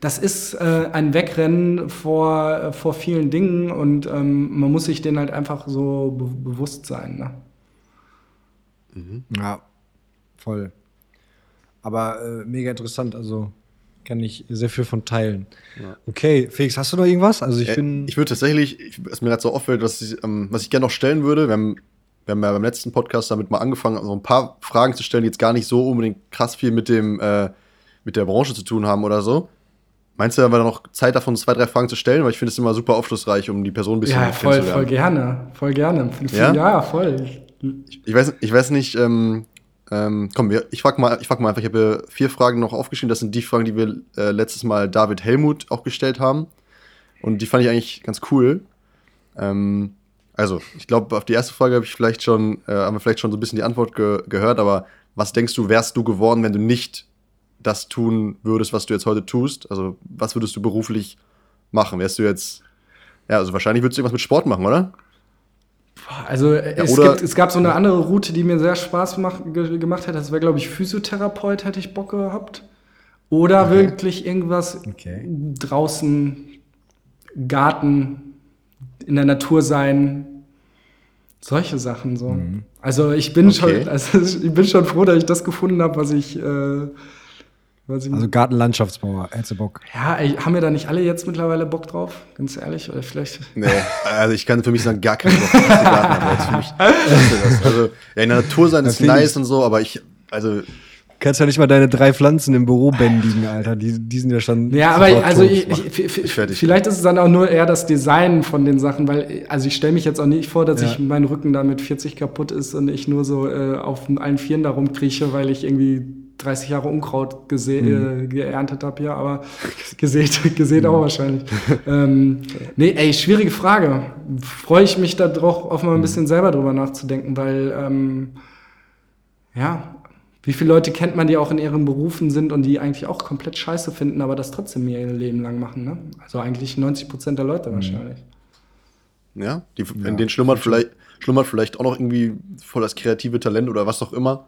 das ist äh, ein Wegrennen vor, äh, vor vielen Dingen und ähm, man muss sich denen halt einfach so be bewusst sein. Ne? Mhm. Ja, voll. Aber äh, mega interessant, also kann ich sehr viel von teilen. Ja. Okay, Felix, hast du noch irgendwas? Also ich äh, bin. Ich würde tatsächlich, was mir gerade so auffällt, was ich, ähm, was ich gerne noch stellen würde, wir haben, wir haben ja beim letzten Podcast damit mal angefangen, so also ein paar Fragen zu stellen, die jetzt gar nicht so unbedingt krass viel mit dem, äh, mit der Branche zu tun haben oder so. Meinst du, haben wir noch Zeit davon, zwei, drei Fragen zu stellen? Weil ich finde es immer super aufschlussreich, um die Person ein bisschen ja, voll, voll gerne. Voll gerne. Ja, ja voll. Ich, ich, weiß, ich weiß nicht, ähm, ähm, komm, ich frage mal, frag mal einfach, ich habe vier Fragen noch aufgeschrieben. Das sind die Fragen, die wir äh, letztes Mal David Helmut auch gestellt haben. Und die fand ich eigentlich ganz cool. Ähm, also, ich glaube, auf die erste Frage habe ich vielleicht schon, äh, haben wir vielleicht schon so ein bisschen die Antwort ge gehört, aber was denkst du, wärst du geworden, wenn du nicht das tun würdest, was du jetzt heute tust? Also, was würdest du beruflich machen? Wärst du jetzt, ja, also wahrscheinlich würdest du irgendwas mit Sport machen, oder? Also ja, es, gibt, es, gab so eine andere Route, die mir sehr Spaß mach, ge, gemacht hat. Das wäre, glaube ich, Physiotherapeut, hätte ich Bock gehabt. Oder okay. wirklich irgendwas okay. draußen, Garten, in der Natur sein. Solche Sachen so. Mhm. Also ich bin okay. schon, [laughs] also ich bin schon froh, dass ich das gefunden habe, was ich äh, also Gartenlandschaftsbauer, hättest du Bock? Ja, ey, haben wir da nicht alle jetzt mittlerweile Bock drauf? Ganz ehrlich, oder vielleicht? Nee, also ich kann für mich sagen, gar keinen Bock auf Gartenarbeit. Für mich das. Also, ja, in der Natur sein ist nice und so, aber ich, also kannst ja nicht mal deine drei Pflanzen im Büro bändigen, Alter. Die, die sind ja schon. Ja, aber also ich, ich, ich, vielleicht ist es dann auch nur eher das Design von den Sachen, weil also ich stelle mich jetzt auch nicht vor, dass ja. ich mein Rücken da mit 40 kaputt ist und ich nur so äh, auf allen Vieren da rumkrieche, weil ich irgendwie 30 Jahre Unkraut gese mhm. äh, geerntet habe, ja, aber [laughs] gesät, gesät mhm. auch wahrscheinlich. ähm, nee, ey, schwierige Frage. Freue ich mich da drauf, auf mal ein mhm. bisschen selber drüber nachzudenken, weil, ähm, ja, wie viele Leute kennt man, die auch in ihren Berufen sind und die eigentlich auch komplett scheiße finden, aber das trotzdem ihr Leben lang machen, ne? Also eigentlich 90 Prozent der Leute mhm. wahrscheinlich. Ja, die, in ja, denen schlummert vielleicht, schlummert vielleicht auch noch irgendwie voll das kreative Talent oder was auch immer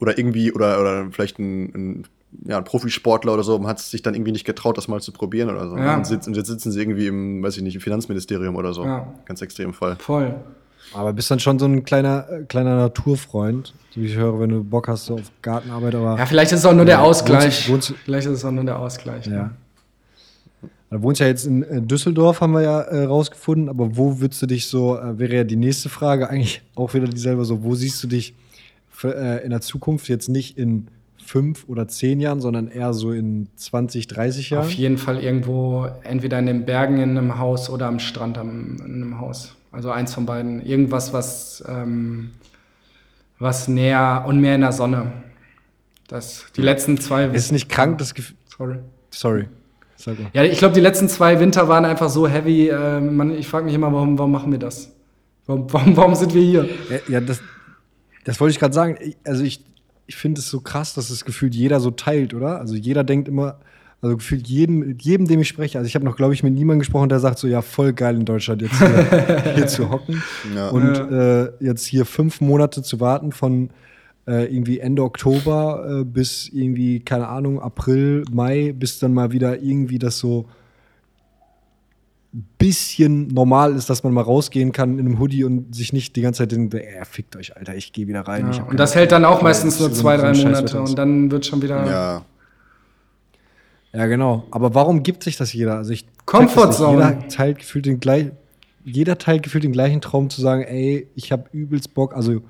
oder irgendwie, oder, oder vielleicht ein, ein, ja, ein Profisportler oder so, hat sich dann irgendwie nicht getraut, das mal zu probieren oder so. Ja. Und, sitz, und, jetzt sitzen sie irgendwie im, weiß ich nicht, im Finanzministerium oder so. Ja. Ganz extrem Fall. Voll. Aber bist dann schon so ein kleiner, äh, kleiner Naturfreund, wie ich höre, wenn du Bock hast so auf Gartenarbeit. Aber ja, vielleicht ist es auch nur der Ausgleich. Wohnst, wohnst, vielleicht ist es auch nur der Ausgleich. Ja. Ne? Du wohnst ja jetzt in Düsseldorf, haben wir ja äh, rausgefunden, aber wo würdest du dich so, äh, wäre ja die nächste Frage eigentlich auch wieder dieselbe, so, wo siehst du dich in der Zukunft jetzt nicht in fünf oder zehn Jahren, sondern eher so in 20, 30 Jahren? Auf jeden Fall irgendwo, entweder in den Bergen in einem Haus oder am Strand am, in einem Haus. Also eins von beiden. Irgendwas, was, ähm, was näher und mehr in der Sonne. Das, die letzten zwei. Ist nicht krank, das Gefühl. Sorry. Sorry. Ja, ich glaube, die letzten zwei Winter waren einfach so heavy. Äh, man, ich frage mich immer, warum, warum machen wir das? Warum, warum, warum sind wir hier? Ja, ja das, das wollte ich gerade sagen. Also ich, ich finde es so krass, dass es gefühlt jeder so teilt, oder? Also jeder denkt immer, also gefühlt jedem, jedem, dem ich spreche. Also ich habe noch, glaube ich, mit niemandem gesprochen, der sagt so, ja, voll geil in Deutschland jetzt hier, [laughs] hier zu hocken. Ja. Und ja. Äh, jetzt hier fünf Monate zu warten von äh, irgendwie Ende Oktober äh, bis irgendwie, keine Ahnung, April, Mai, bis dann mal wieder irgendwie das so bisschen normal ist, dass man mal rausgehen kann in einem Hoodie und sich nicht die ganze Zeit denkt, ey, fickt euch, Alter, ich gehe wieder rein. Ja, und das hält dann auch meistens nur so- zwei, drei Monate und dann wird schon wieder Ja. Ja, genau. Aber warum gibt sich das jeder? Also ich Comfort. Zone. Jeder teilt gefühlt den gleich, jeder teilt gefühlt den gleichen Traum zu sagen, ey, ich habe übelst Bock. Also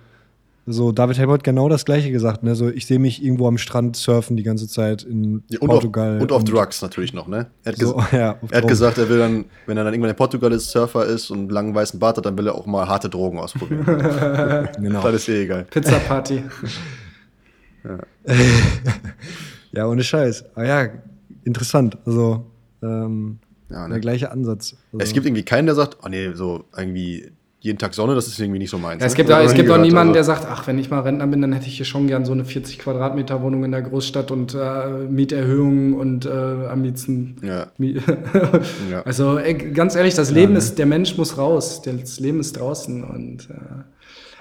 so David Helm hat genau das gleiche gesagt. Ne? So, ich sehe mich irgendwo am Strand surfen die ganze Zeit in Ja, und, Portugal. auf, und auf Drugs natürlich noch, ne? Er hat, So, ges ja, auf er hat gesagt, er will dann, wenn er dann irgendwann in Portugal ist, Surfer ist und einen langen weißen Bart hat, dann will er auch mal harte Drogen ausprobieren. [laughs] Genau. Das ist eh egal. Pizza Party. [laughs] Ja, ohne Scheiß. Aber ja, interessant. Also ähm, Ja, ne? der gleiche Ansatz. Also, Es gibt irgendwie keinen, der sagt, oh nee, so irgendwie jeden Tag Sonne, das ist irgendwie nicht so meins. Ja, es ne? gibt, Das auch, es gibt auch niemanden, der also. sagt, ach, wenn ich mal Rentner bin, dann hätte ich hier schon gern so eine 40 Quadratmeter Wohnung in der Großstadt und äh, Mieterhöhungen und äh, am liebsten. Ja. [laughs] Ja. Also ey, ganz ehrlich, das Leben ist, der Mensch muss raus, das Leben ist draußen und äh,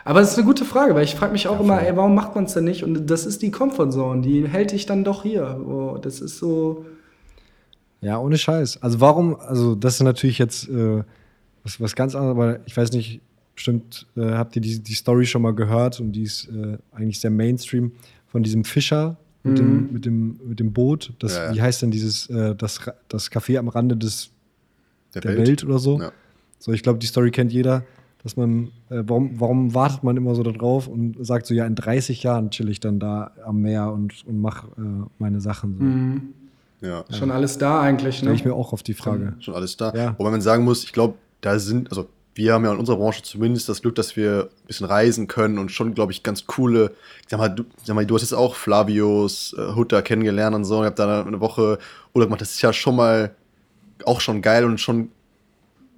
aber es ist eine gute Frage, weil ich frage mich auch immer, ey, warum macht man es denn nicht? Und das ist die Comfortzone, die hält dich dann doch hier. Oh, das ist so. Ja, ohne Scheiß. Also warum, also das ist natürlich jetzt äh, was, was ganz anderes, aber ich weiß nicht, bestimmt äh, habt ihr die, die Story schon mal gehört und die ist äh, eigentlich sehr Mainstream von diesem Fischer mit, dem, mit, dem, mit dem Boot. Das, Ja, ja. Wie heißt denn dieses, äh, das, das Café am Rande des, Der, der Welt, oder so? Ja. So, ich glaube, die Story kennt jeder, dass man, äh, warum, warum wartet man immer so da drauf und sagt so, ja, in 30 Jahren chill ich dann da am Meer und, und mach äh, meine Sachen. So. Mhm. Ja. Schon alles da eigentlich, Stelle ne? ich mir auch auf die Frage. Schon alles da. Ja. Wobei man sagen muss, ich glaube, da sind, also wir haben ja in unserer Branche zumindest das Glück, dass wir ein bisschen reisen können und schon, glaube ich, ganz coole, ich sag mal, du, sag mal, du hast jetzt auch Flavios äh, Hutter kennengelernt und so, ich habe da eine Woche Urlaub gemacht, das ist ja schon mal auch schon geil und schon,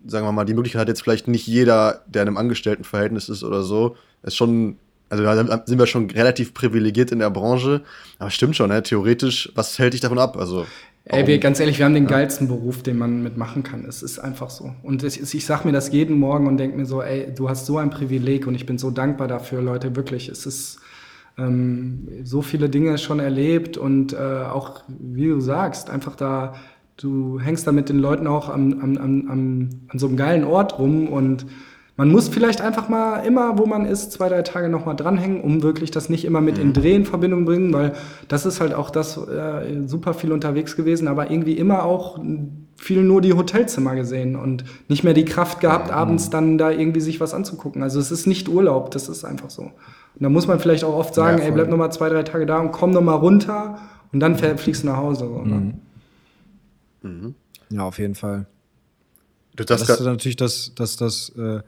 sagen wir mal, die Möglichkeit hat jetzt vielleicht nicht jeder, der in einem Angestelltenverhältnis ist oder so, ist schon, also da sind wir schon relativ privilegiert in der Branche, aber stimmt schon, ne? theoretisch, was hält dich davon ab? Also, Ey, wir, ganz ehrlich, wir haben den geilsten Beruf, den man mitmachen kann. Es ist einfach so. Und ist- ich sag mir das jeden Morgen und denke mir so, ey, du hast so ein Privileg und ich bin so dankbar dafür, Leute, wirklich. Es ist ähm, so viele Dinge schon erlebt und äh, auch, wie du sagst, einfach da, du hängst da mit den Leuten auch am, am, am, am, an so einem geilen Ort rum und man muss vielleicht einfach mal immer, wo man ist, zwei, drei Tage nochmal dranhängen, um wirklich das nicht immer mit in Dreh in Verbindung bringen, weil das ist halt auch das äh, super viel unterwegs gewesen, aber irgendwie immer auch viel nur die Hotelzimmer gesehen und nicht mehr die Kraft gehabt, abends dann da irgendwie sich was anzugucken. Also es ist nicht Urlaub, das ist einfach so. Und da muss man vielleicht auch oft sagen, Ja, ey, bleib noch mal zwei, drei Tage da und komm noch mal runter und dann fähr- fliegst du nach Hause. So, ne? Ja, auf jeden Fall. du Das, das ist natürlich das, das, das, äh,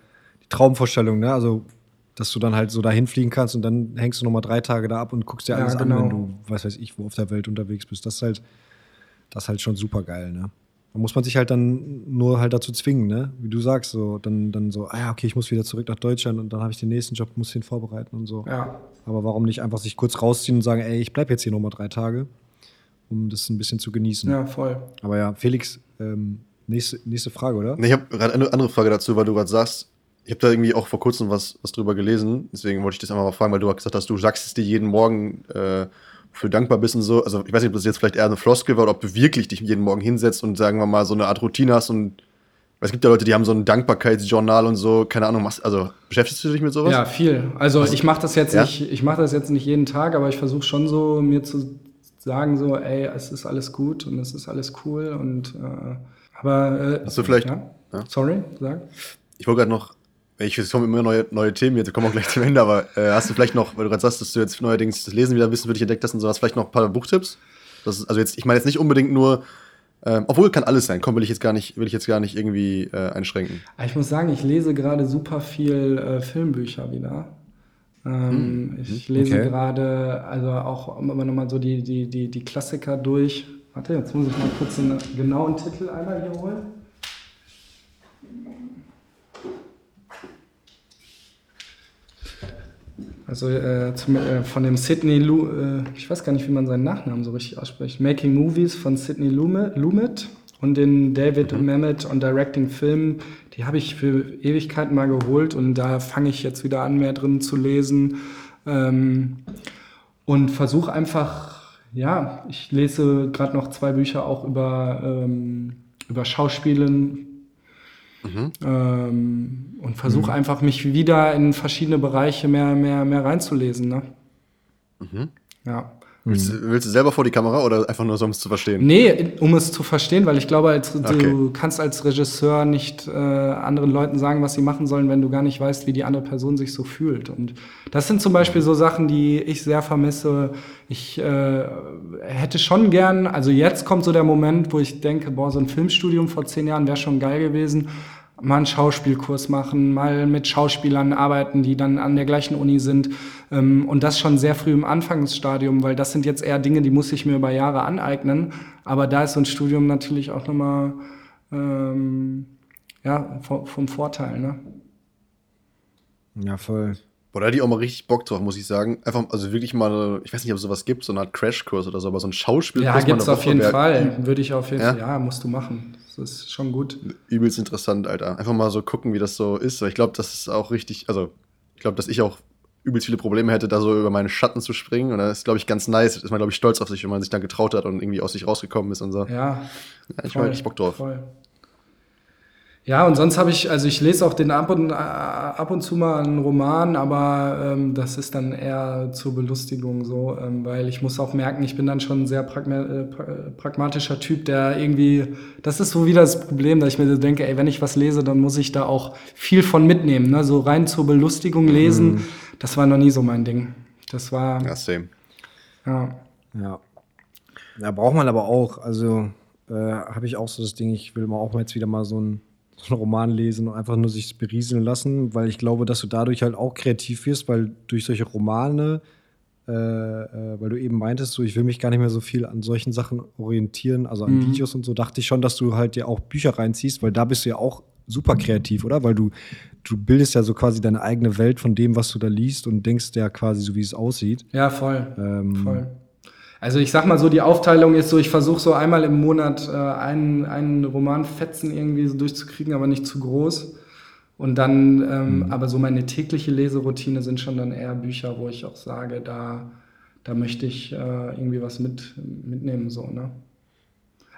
Traumvorstellung, ne? Also, dass du dann halt so dahin fliegen kannst und dann hängst du noch mal drei Tage da ab und guckst dir Ja, alles genau. an, wenn du, weiß weiß ich, wo auf der Welt unterwegs bist. Das ist halt, das ist halt schon super geil, ne? Da muss man sich halt dann nur halt dazu zwingen, ne? Wie du sagst, so, dann, dann so, ah ja, okay, ich muss wieder zurück nach Deutschland und dann habe ich den nächsten Job, muss den vorbereiten und so. Ja. Aber warum nicht einfach sich kurz rausziehen und sagen, ey, ich bleib jetzt hier noch mal drei Tage, um das ein bisschen zu genießen. ja, voll. Aber ja, Felix, ähm, nächste, nächste Frage, oder? Nee, ich habe gerade eine andere Frage dazu, weil du gerade sagst, ich habe da irgendwie auch vor kurzem was, was drüber gelesen, deswegen wollte ich das einfach mal fragen, weil du gesagt hast, du sagst es dir jeden Morgen, äh, für dankbar bist und so. Also ich weiß nicht, ob das jetzt vielleicht eher eine Floskel war oder ob du wirklich dich jeden Morgen hinsetzt und sagen wir mal so eine Art Routine hast und weil es gibt ja Leute, die haben so ein Dankbarkeitsjournal und so, keine Ahnung, machst, also beschäftigst du dich mit sowas? Ja, viel. Also ich mache das jetzt Ja? nicht, ich mache das jetzt nicht jeden Tag, aber ich versuche schon so mir zu sagen so, ey, es ist alles gut und es ist alles cool und äh, aber äh, Hast du vielleicht- Ja? Ja? Sorry, sag. Ich wollte gerade noch, ich es kommen immer neue, neue Themen jetzt, wir kommen auch gleich zum Ende, aber äh, hast du vielleicht noch, weil du gerade sagst, dass du jetzt neuerdings das Lesen wieder ein bisschen für dich entdeckt hast und so, hast du vielleicht noch ein paar Buchtipps? Das also jetzt, ich meine jetzt nicht unbedingt nur, ähm, obwohl kann alles sein, komm, will ich jetzt gar nicht, will ich jetzt gar nicht irgendwie äh, einschränken. Aber Ich muss sagen, ich lese gerade super viel äh, Filmbücher wieder. Ähm, ich lese Okay. gerade, also auch immer nochmal so die, die, die, die Klassiker durch. Warte, jetzt muss ich mal kurz den genauen Titel einmal hier holen. Also äh, zum, äh, von dem Sidney Lu, äh, ich weiß gar nicht, wie man seinen Nachnamen so richtig ausspricht. Making Movies von Sidney Lumet, und den David Mamet on Directing Film. Die habe ich für Ewigkeiten mal geholt und da fange ich jetzt wieder an, mehr drin zu lesen. Ähm, und versuche einfach, ja, ich lese gerade noch zwei Bücher auch über, ähm, über Schauspielen mhm. ähm, und versuche mhm. einfach mich wieder in verschiedene Bereiche mehr, mehr, mehr reinzulesen. Ne? Mhm. Ja. Willst, du, willst, du selber vor die Kamera oder einfach nur so, um es zu verstehen? Nee, um es zu verstehen, weil ich glaube, als, okay. du kannst als Regisseur nicht äh, anderen Leuten sagen, was sie machen sollen, wenn du gar nicht weißt, wie die andere Person sich so fühlt. Und das sind zum Beispiel so Sachen, die ich sehr vermisse. Ich äh, hätte schon gern, also jetzt kommt so der Moment, wo ich denke, boah, so ein Filmstudium vor zehn Jahren wäre schon geil gewesen mal einen Schauspielkurs machen, mal mit Schauspielern arbeiten, die dann an der gleichen Uni sind. Ähm, und das schon sehr früh im Anfangsstadium, weil das sind jetzt eher Dinge, die muss ich mir über Jahre aneignen. Aber da ist so ein Studium natürlich auch nochmal ähm, ja, vom Vorteil. Ne? Ja, voll. Boah, da hätte ich auch mal richtig Bock drauf, muss ich sagen. Einfach, also wirklich mal, ich weiß nicht, ob es sowas gibt, so eine Art Crashkurs oder so, aber so ein Schauspielkurs. Ja, gibt es auf jeden Fall. Würde ich auf jeden Fall, ja, musst du machen. Das ist schon gut. Übelst interessant, Alter. Einfach mal so gucken, wie das so ist. Ich glaube, das ist auch richtig, also ich glaube, dass ich auch übelst viele Probleme hätte, da so über meine Schatten zu springen. Und das ist, glaube ich, ganz nice. Ist man, glaube ich, stolz auf sich, wenn man sich dann getraut hat und irgendwie aus sich rausgekommen ist und so. Ja. ja ich habe richtig Bock drauf. Voll. Ja, und sonst habe ich, also ich lese auch den ab und, äh, ab und zu mal einen Roman, aber ähm, das ist dann eher zur Belustigung so, ähm, weil ich muss auch merken, ich bin dann schon ein sehr pragma äh, pragmatischer Typ, der irgendwie, das ist so wieder das Problem, dass ich mir so denke, ey, wenn ich was lese, dann muss ich da auch viel von mitnehmen, ne? so rein zur Belustigung lesen, mhm. das war noch nie so mein Ding. Das war... Ja, same. Ja. Ja. Ja, braucht man aber auch, also äh, habe ich auch so das Ding, ich will mal auch mal jetzt wieder mal so ein einen Roman lesen und einfach nur sich berieseln lassen, weil ich glaube, dass du dadurch halt auch kreativ wirst, weil durch solche Romane, äh, äh, weil du eben meintest, so ich will mich gar nicht mehr so viel an solchen Sachen orientieren, also an mhm. Videos und so, dachte ich schon, dass du halt dir auch Bücher reinziehst, weil da bist du ja auch super kreativ, oder? Weil du, du bildest ja so quasi deine eigene Welt von dem, was du da liest und denkst ja quasi so, wie es aussieht. Ja, voll. Ähm, voll. Also ich sag mal so, die Aufteilung ist so, ich versuche so einmal im Monat äh, einen, einen Romanfetzen irgendwie so durchzukriegen, aber nicht zu groß. Und dann, ähm, mhm. aber so meine tägliche Leseroutine sind schon dann eher Bücher, wo ich auch sage, da, da möchte ich äh, irgendwie was mit, mitnehmen, so, ne?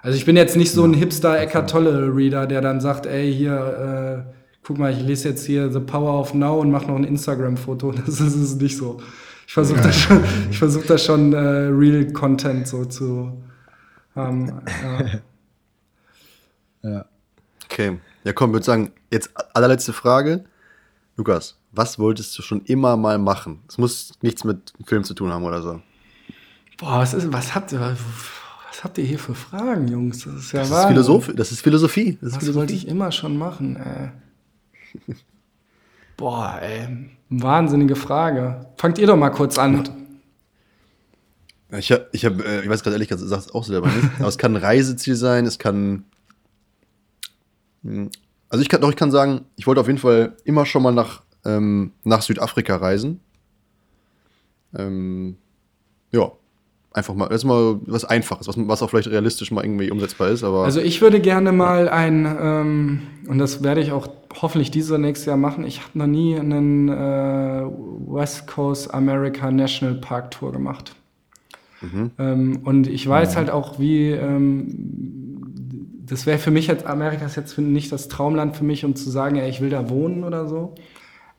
Also ich bin jetzt nicht so ein Hipster Eckart Tolle Reader, der dann sagt, ey, hier, äh, guck mal, ich lese jetzt hier The Power of Now und mache noch ein Instagram-Foto. [laughs] Das ist, das ist nicht so. Ich versuche ja. da schon, ich versuch da schon äh, Real Content so zu haben. Ja. ja. Okay. Ja, komm, würde sagen, jetzt allerletzte Frage. Lukas, was wolltest du schon immer mal machen? Es muss nichts mit Film zu tun haben oder so. Boah, was, ist, was, habt, ihr, was habt ihr hier für Fragen, Jungs? Das ist ja das ist, Philosoph das ist Philosophie. Das was Philosophie. wollte ich immer schon machen, ey? Boah, ey. Wahnsinnige Frage. Fangt ihr doch mal kurz an. Ich, hab, ich, hab, äh, ich weiß gerade ehrlich gesagt auch selber nicht. Aber es kann ein Reiseziel sein, es kann. Hm, also ich kann doch, ich kann sagen, ich wollte auf jeden Fall immer schon mal nach, ähm, nach Südafrika reisen. Ähm, ja, einfach mal, das ist mal was Einfaches, was, was auch vielleicht realistisch mal irgendwie umsetzbar ist. Aber also ich würde gerne mal ein, ähm, und das werde ich auch hoffentlich dieses nächstes Jahr machen, ich habe noch nie einen äh, West Coast America National Park Tour gemacht. Mhm. Ähm, und ich weiß mhm. halt auch, wie, ähm, das wäre für mich jetzt, Amerika ist jetzt nicht das Traumland für mich, um zu sagen, ja, ich will da wohnen oder so.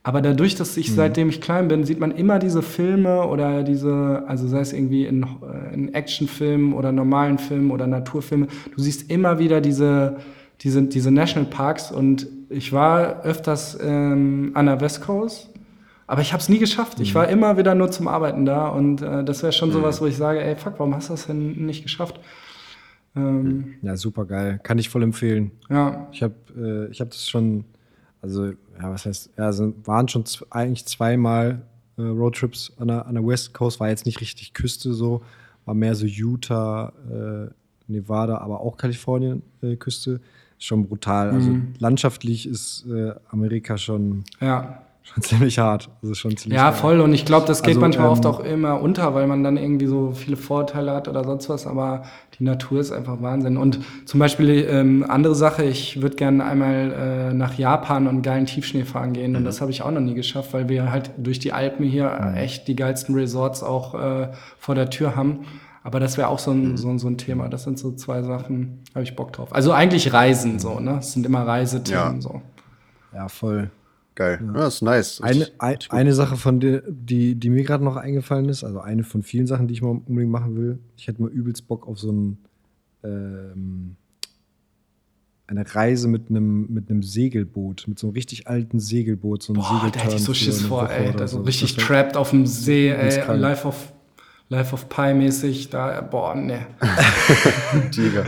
Aber dadurch, dass ich, mhm. seitdem ich klein bin, sieht man immer diese Filme oder diese, also sei es irgendwie in, in Actionfilmen oder normalen Filmen oder Naturfilme, du siehst immer wieder diese, diese, diese Nationalparks und ich war öfters ähm, an der West Coast, aber ich habe es nie geschafft. Mhm. Ich war immer wieder nur zum Arbeiten da und äh, das wäre schon mhm. sowas, wo ich sage, ey, fuck, warum hast du das denn nicht geschafft? Ähm, ja, super geil. Kann ich voll empfehlen. Ja. Ich habe äh, hab das schon also, ja, was heißt, ja, also waren schon eigentlich zweimal äh, Roadtrips an der, an der West Coast, war jetzt nicht richtig Küste so, war mehr so Utah, äh, Nevada, aber auch Kalifornien äh, Küste. Schon brutal. Also mhm. landschaftlich ist äh, Amerika schon, ja. Schon ziemlich hart. Also schon ziemlich Ja, voll. Und ich glaube, das geht Also, manchmal ähm, oft auch immer unter, weil man dann irgendwie so viele Vorteile hat oder sonst was. Aber die Natur ist einfach Wahnsinn. Und zum Beispiel ähm, andere Sache, ich würde gerne einmal äh, nach Japan und geilen Tiefschnee fahren gehen. Und Mhm. das habe ich auch noch nie geschafft, weil wir halt durch die Alpen hier äh, echt die geilsten Resorts auch äh, vor der Tür haben. Aber das wäre auch so Mhm. ein, so, ein- so ein Thema. Das sind so zwei Sachen, habe ich Bock drauf. Also eigentlich Reisen so, ne? Es sind immer Reisethemen Ja. so. Ja, voll. Geil. Ja, das ist nice. Eine, ein, eine Sache, von der, die, die mir gerade noch eingefallen ist, also eine von vielen Sachen, die ich mal unbedingt machen will. Ich hätte mal übelst Bock auf so ein, ähm, eine Reise mit einem mit einem Segelboot, mit so einem richtig alten Segelboot, so ein Boah, da hätte ich so Schiss vor, ey. Da so richtig trapped auf dem See, ey. Life of, Life of Pi mäßig. Da, boah, ne. [laughs] Tiger.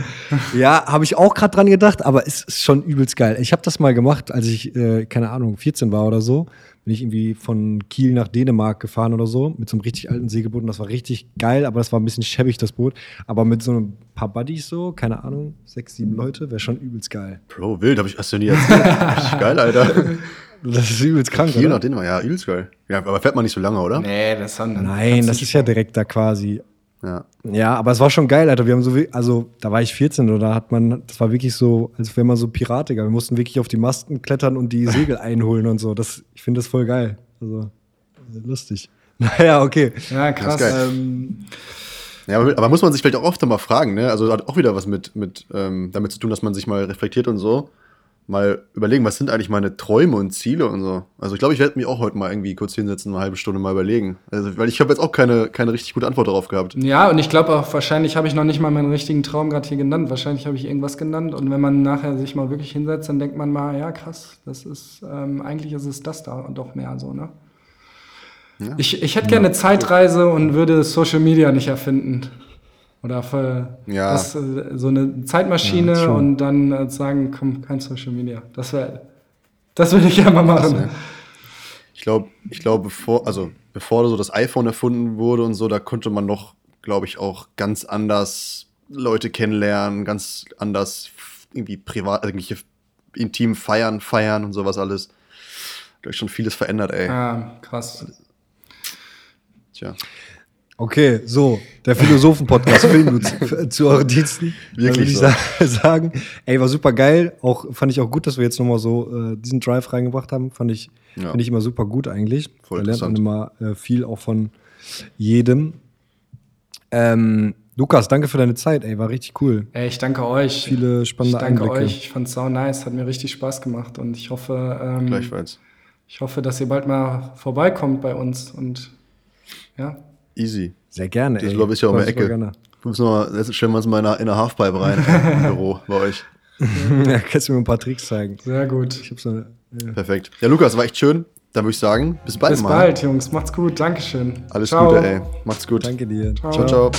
Ja, habe ich auch gerade dran gedacht, aber es ist schon übelst geil. Ich habe das mal gemacht, als ich, äh, keine Ahnung, 14 war oder so. Bin ich irgendwie von Kiel nach Dänemark gefahren oder so, mit so einem richtig alten Segelboot. Und das war richtig geil, aber das war ein bisschen schäbig, das Boot. Aber mit so ein paar Buddies so, keine Ahnung, sechs, sieben Leute, wäre schon übelst geil. Bro, wild, hab ich, hast du nie erzählt. [laughs] Richtig geil, Alter. Das ist übelst krank, nach oder? Dänemark, ja, übelst geil. Ja, aber fährt man nicht so lange, oder? Nee, das dann. Nein, das ist ja direkt da quasi. Ja. Ja, aber es war schon geil, Alter. Wir haben so, also da war ich 14 oder hat man, das war wirklich so, als wäre man so Piratiger. Wir mussten wirklich auf die Masten klettern und die [laughs] Segel einholen und so. Das, ich finde das voll geil. Also lustig. [laughs] Naja, okay. Ja, krass. Das ist geil. Ähm, Ja, aber, aber muss man sich vielleicht auch öfter mal fragen, ne? Also hat auch wieder was mit, mit ähm, damit zu tun, dass man sich mal reflektiert und so. Mal überlegen, was sind eigentlich meine Träume und Ziele und so. Also ich glaube, ich werde mich auch heute mal irgendwie kurz hinsetzen, eine halbe Stunde mal überlegen. Also, weil ich habe jetzt auch keine, keine richtig gute Antwort darauf gehabt. Ja, und ich glaube auch, wahrscheinlich habe ich noch nicht mal meinen richtigen Traum gerade hier genannt. Wahrscheinlich habe ich irgendwas genannt. Und wenn man nachher sich mal wirklich hinsetzt, dann denkt man mal, ja, krass, das ist, ähm, eigentlich ist es das da und doch mehr so, ne? Ja. Ich, ich hätte gerne eine Zeitreise und würde Social Media nicht erfinden. Oder für Ja. das, äh, so eine Zeitmaschine Ja, und dann äh, sagen, komm, kein Social Media. Das wäre, das würde ich gerne mal machen. ne? Ich glaube, ich glaube, bevor, also bevor so das iPhone erfunden wurde und so, da konnte man noch, glaube ich, auch ganz anders Leute kennenlernen, ganz anders irgendwie privat, irgendwelche intim feiern, feiern und sowas alles. Da ist schon vieles verändert, ey. Ja, krass. Tja. Okay, so, der Philosophen-Podcast Film zu, zu euren Diensten. Wirklich Dann würde ich sa- [laughs] sagen, ey, war super geil. Auch, fand ich auch gut, dass wir jetzt nochmal so äh, diesen Drive reingebracht haben. Fand ich, Ja. Finde ich immer super gut eigentlich. Voll da lernt man immer äh, viel auch von jedem. Ähm, Lukas, danke für deine Zeit, ey, war richtig cool. Ey, ich danke euch. Viele spannende Ich danke Einblicke. euch. Ich fand's sau nice. Hat mir richtig Spaß gemacht. Und ich hoffe, ähm, Gleichfalls. ich hoffe, dass ihr bald mal vorbeikommt bei uns. Und ja, Easy. Sehr gerne, Das glaube ich ja um die Ecke. wir mal, jetzt stellen wir uns mal in einer Halfpipe rein im Büro bei euch. [laughs] ja, kannst du mir ein paar Tricks zeigen. sehr gut. Ich hab so eine, ja. Perfekt. Ja, Lukas, war echt schön. Dann würde ich sagen, bis bald Bis mal. bald, Jungs. Macht's gut. Dankeschön. Alles Ciao. Gute, ey. Macht's gut. Danke dir. Ciao, ciao.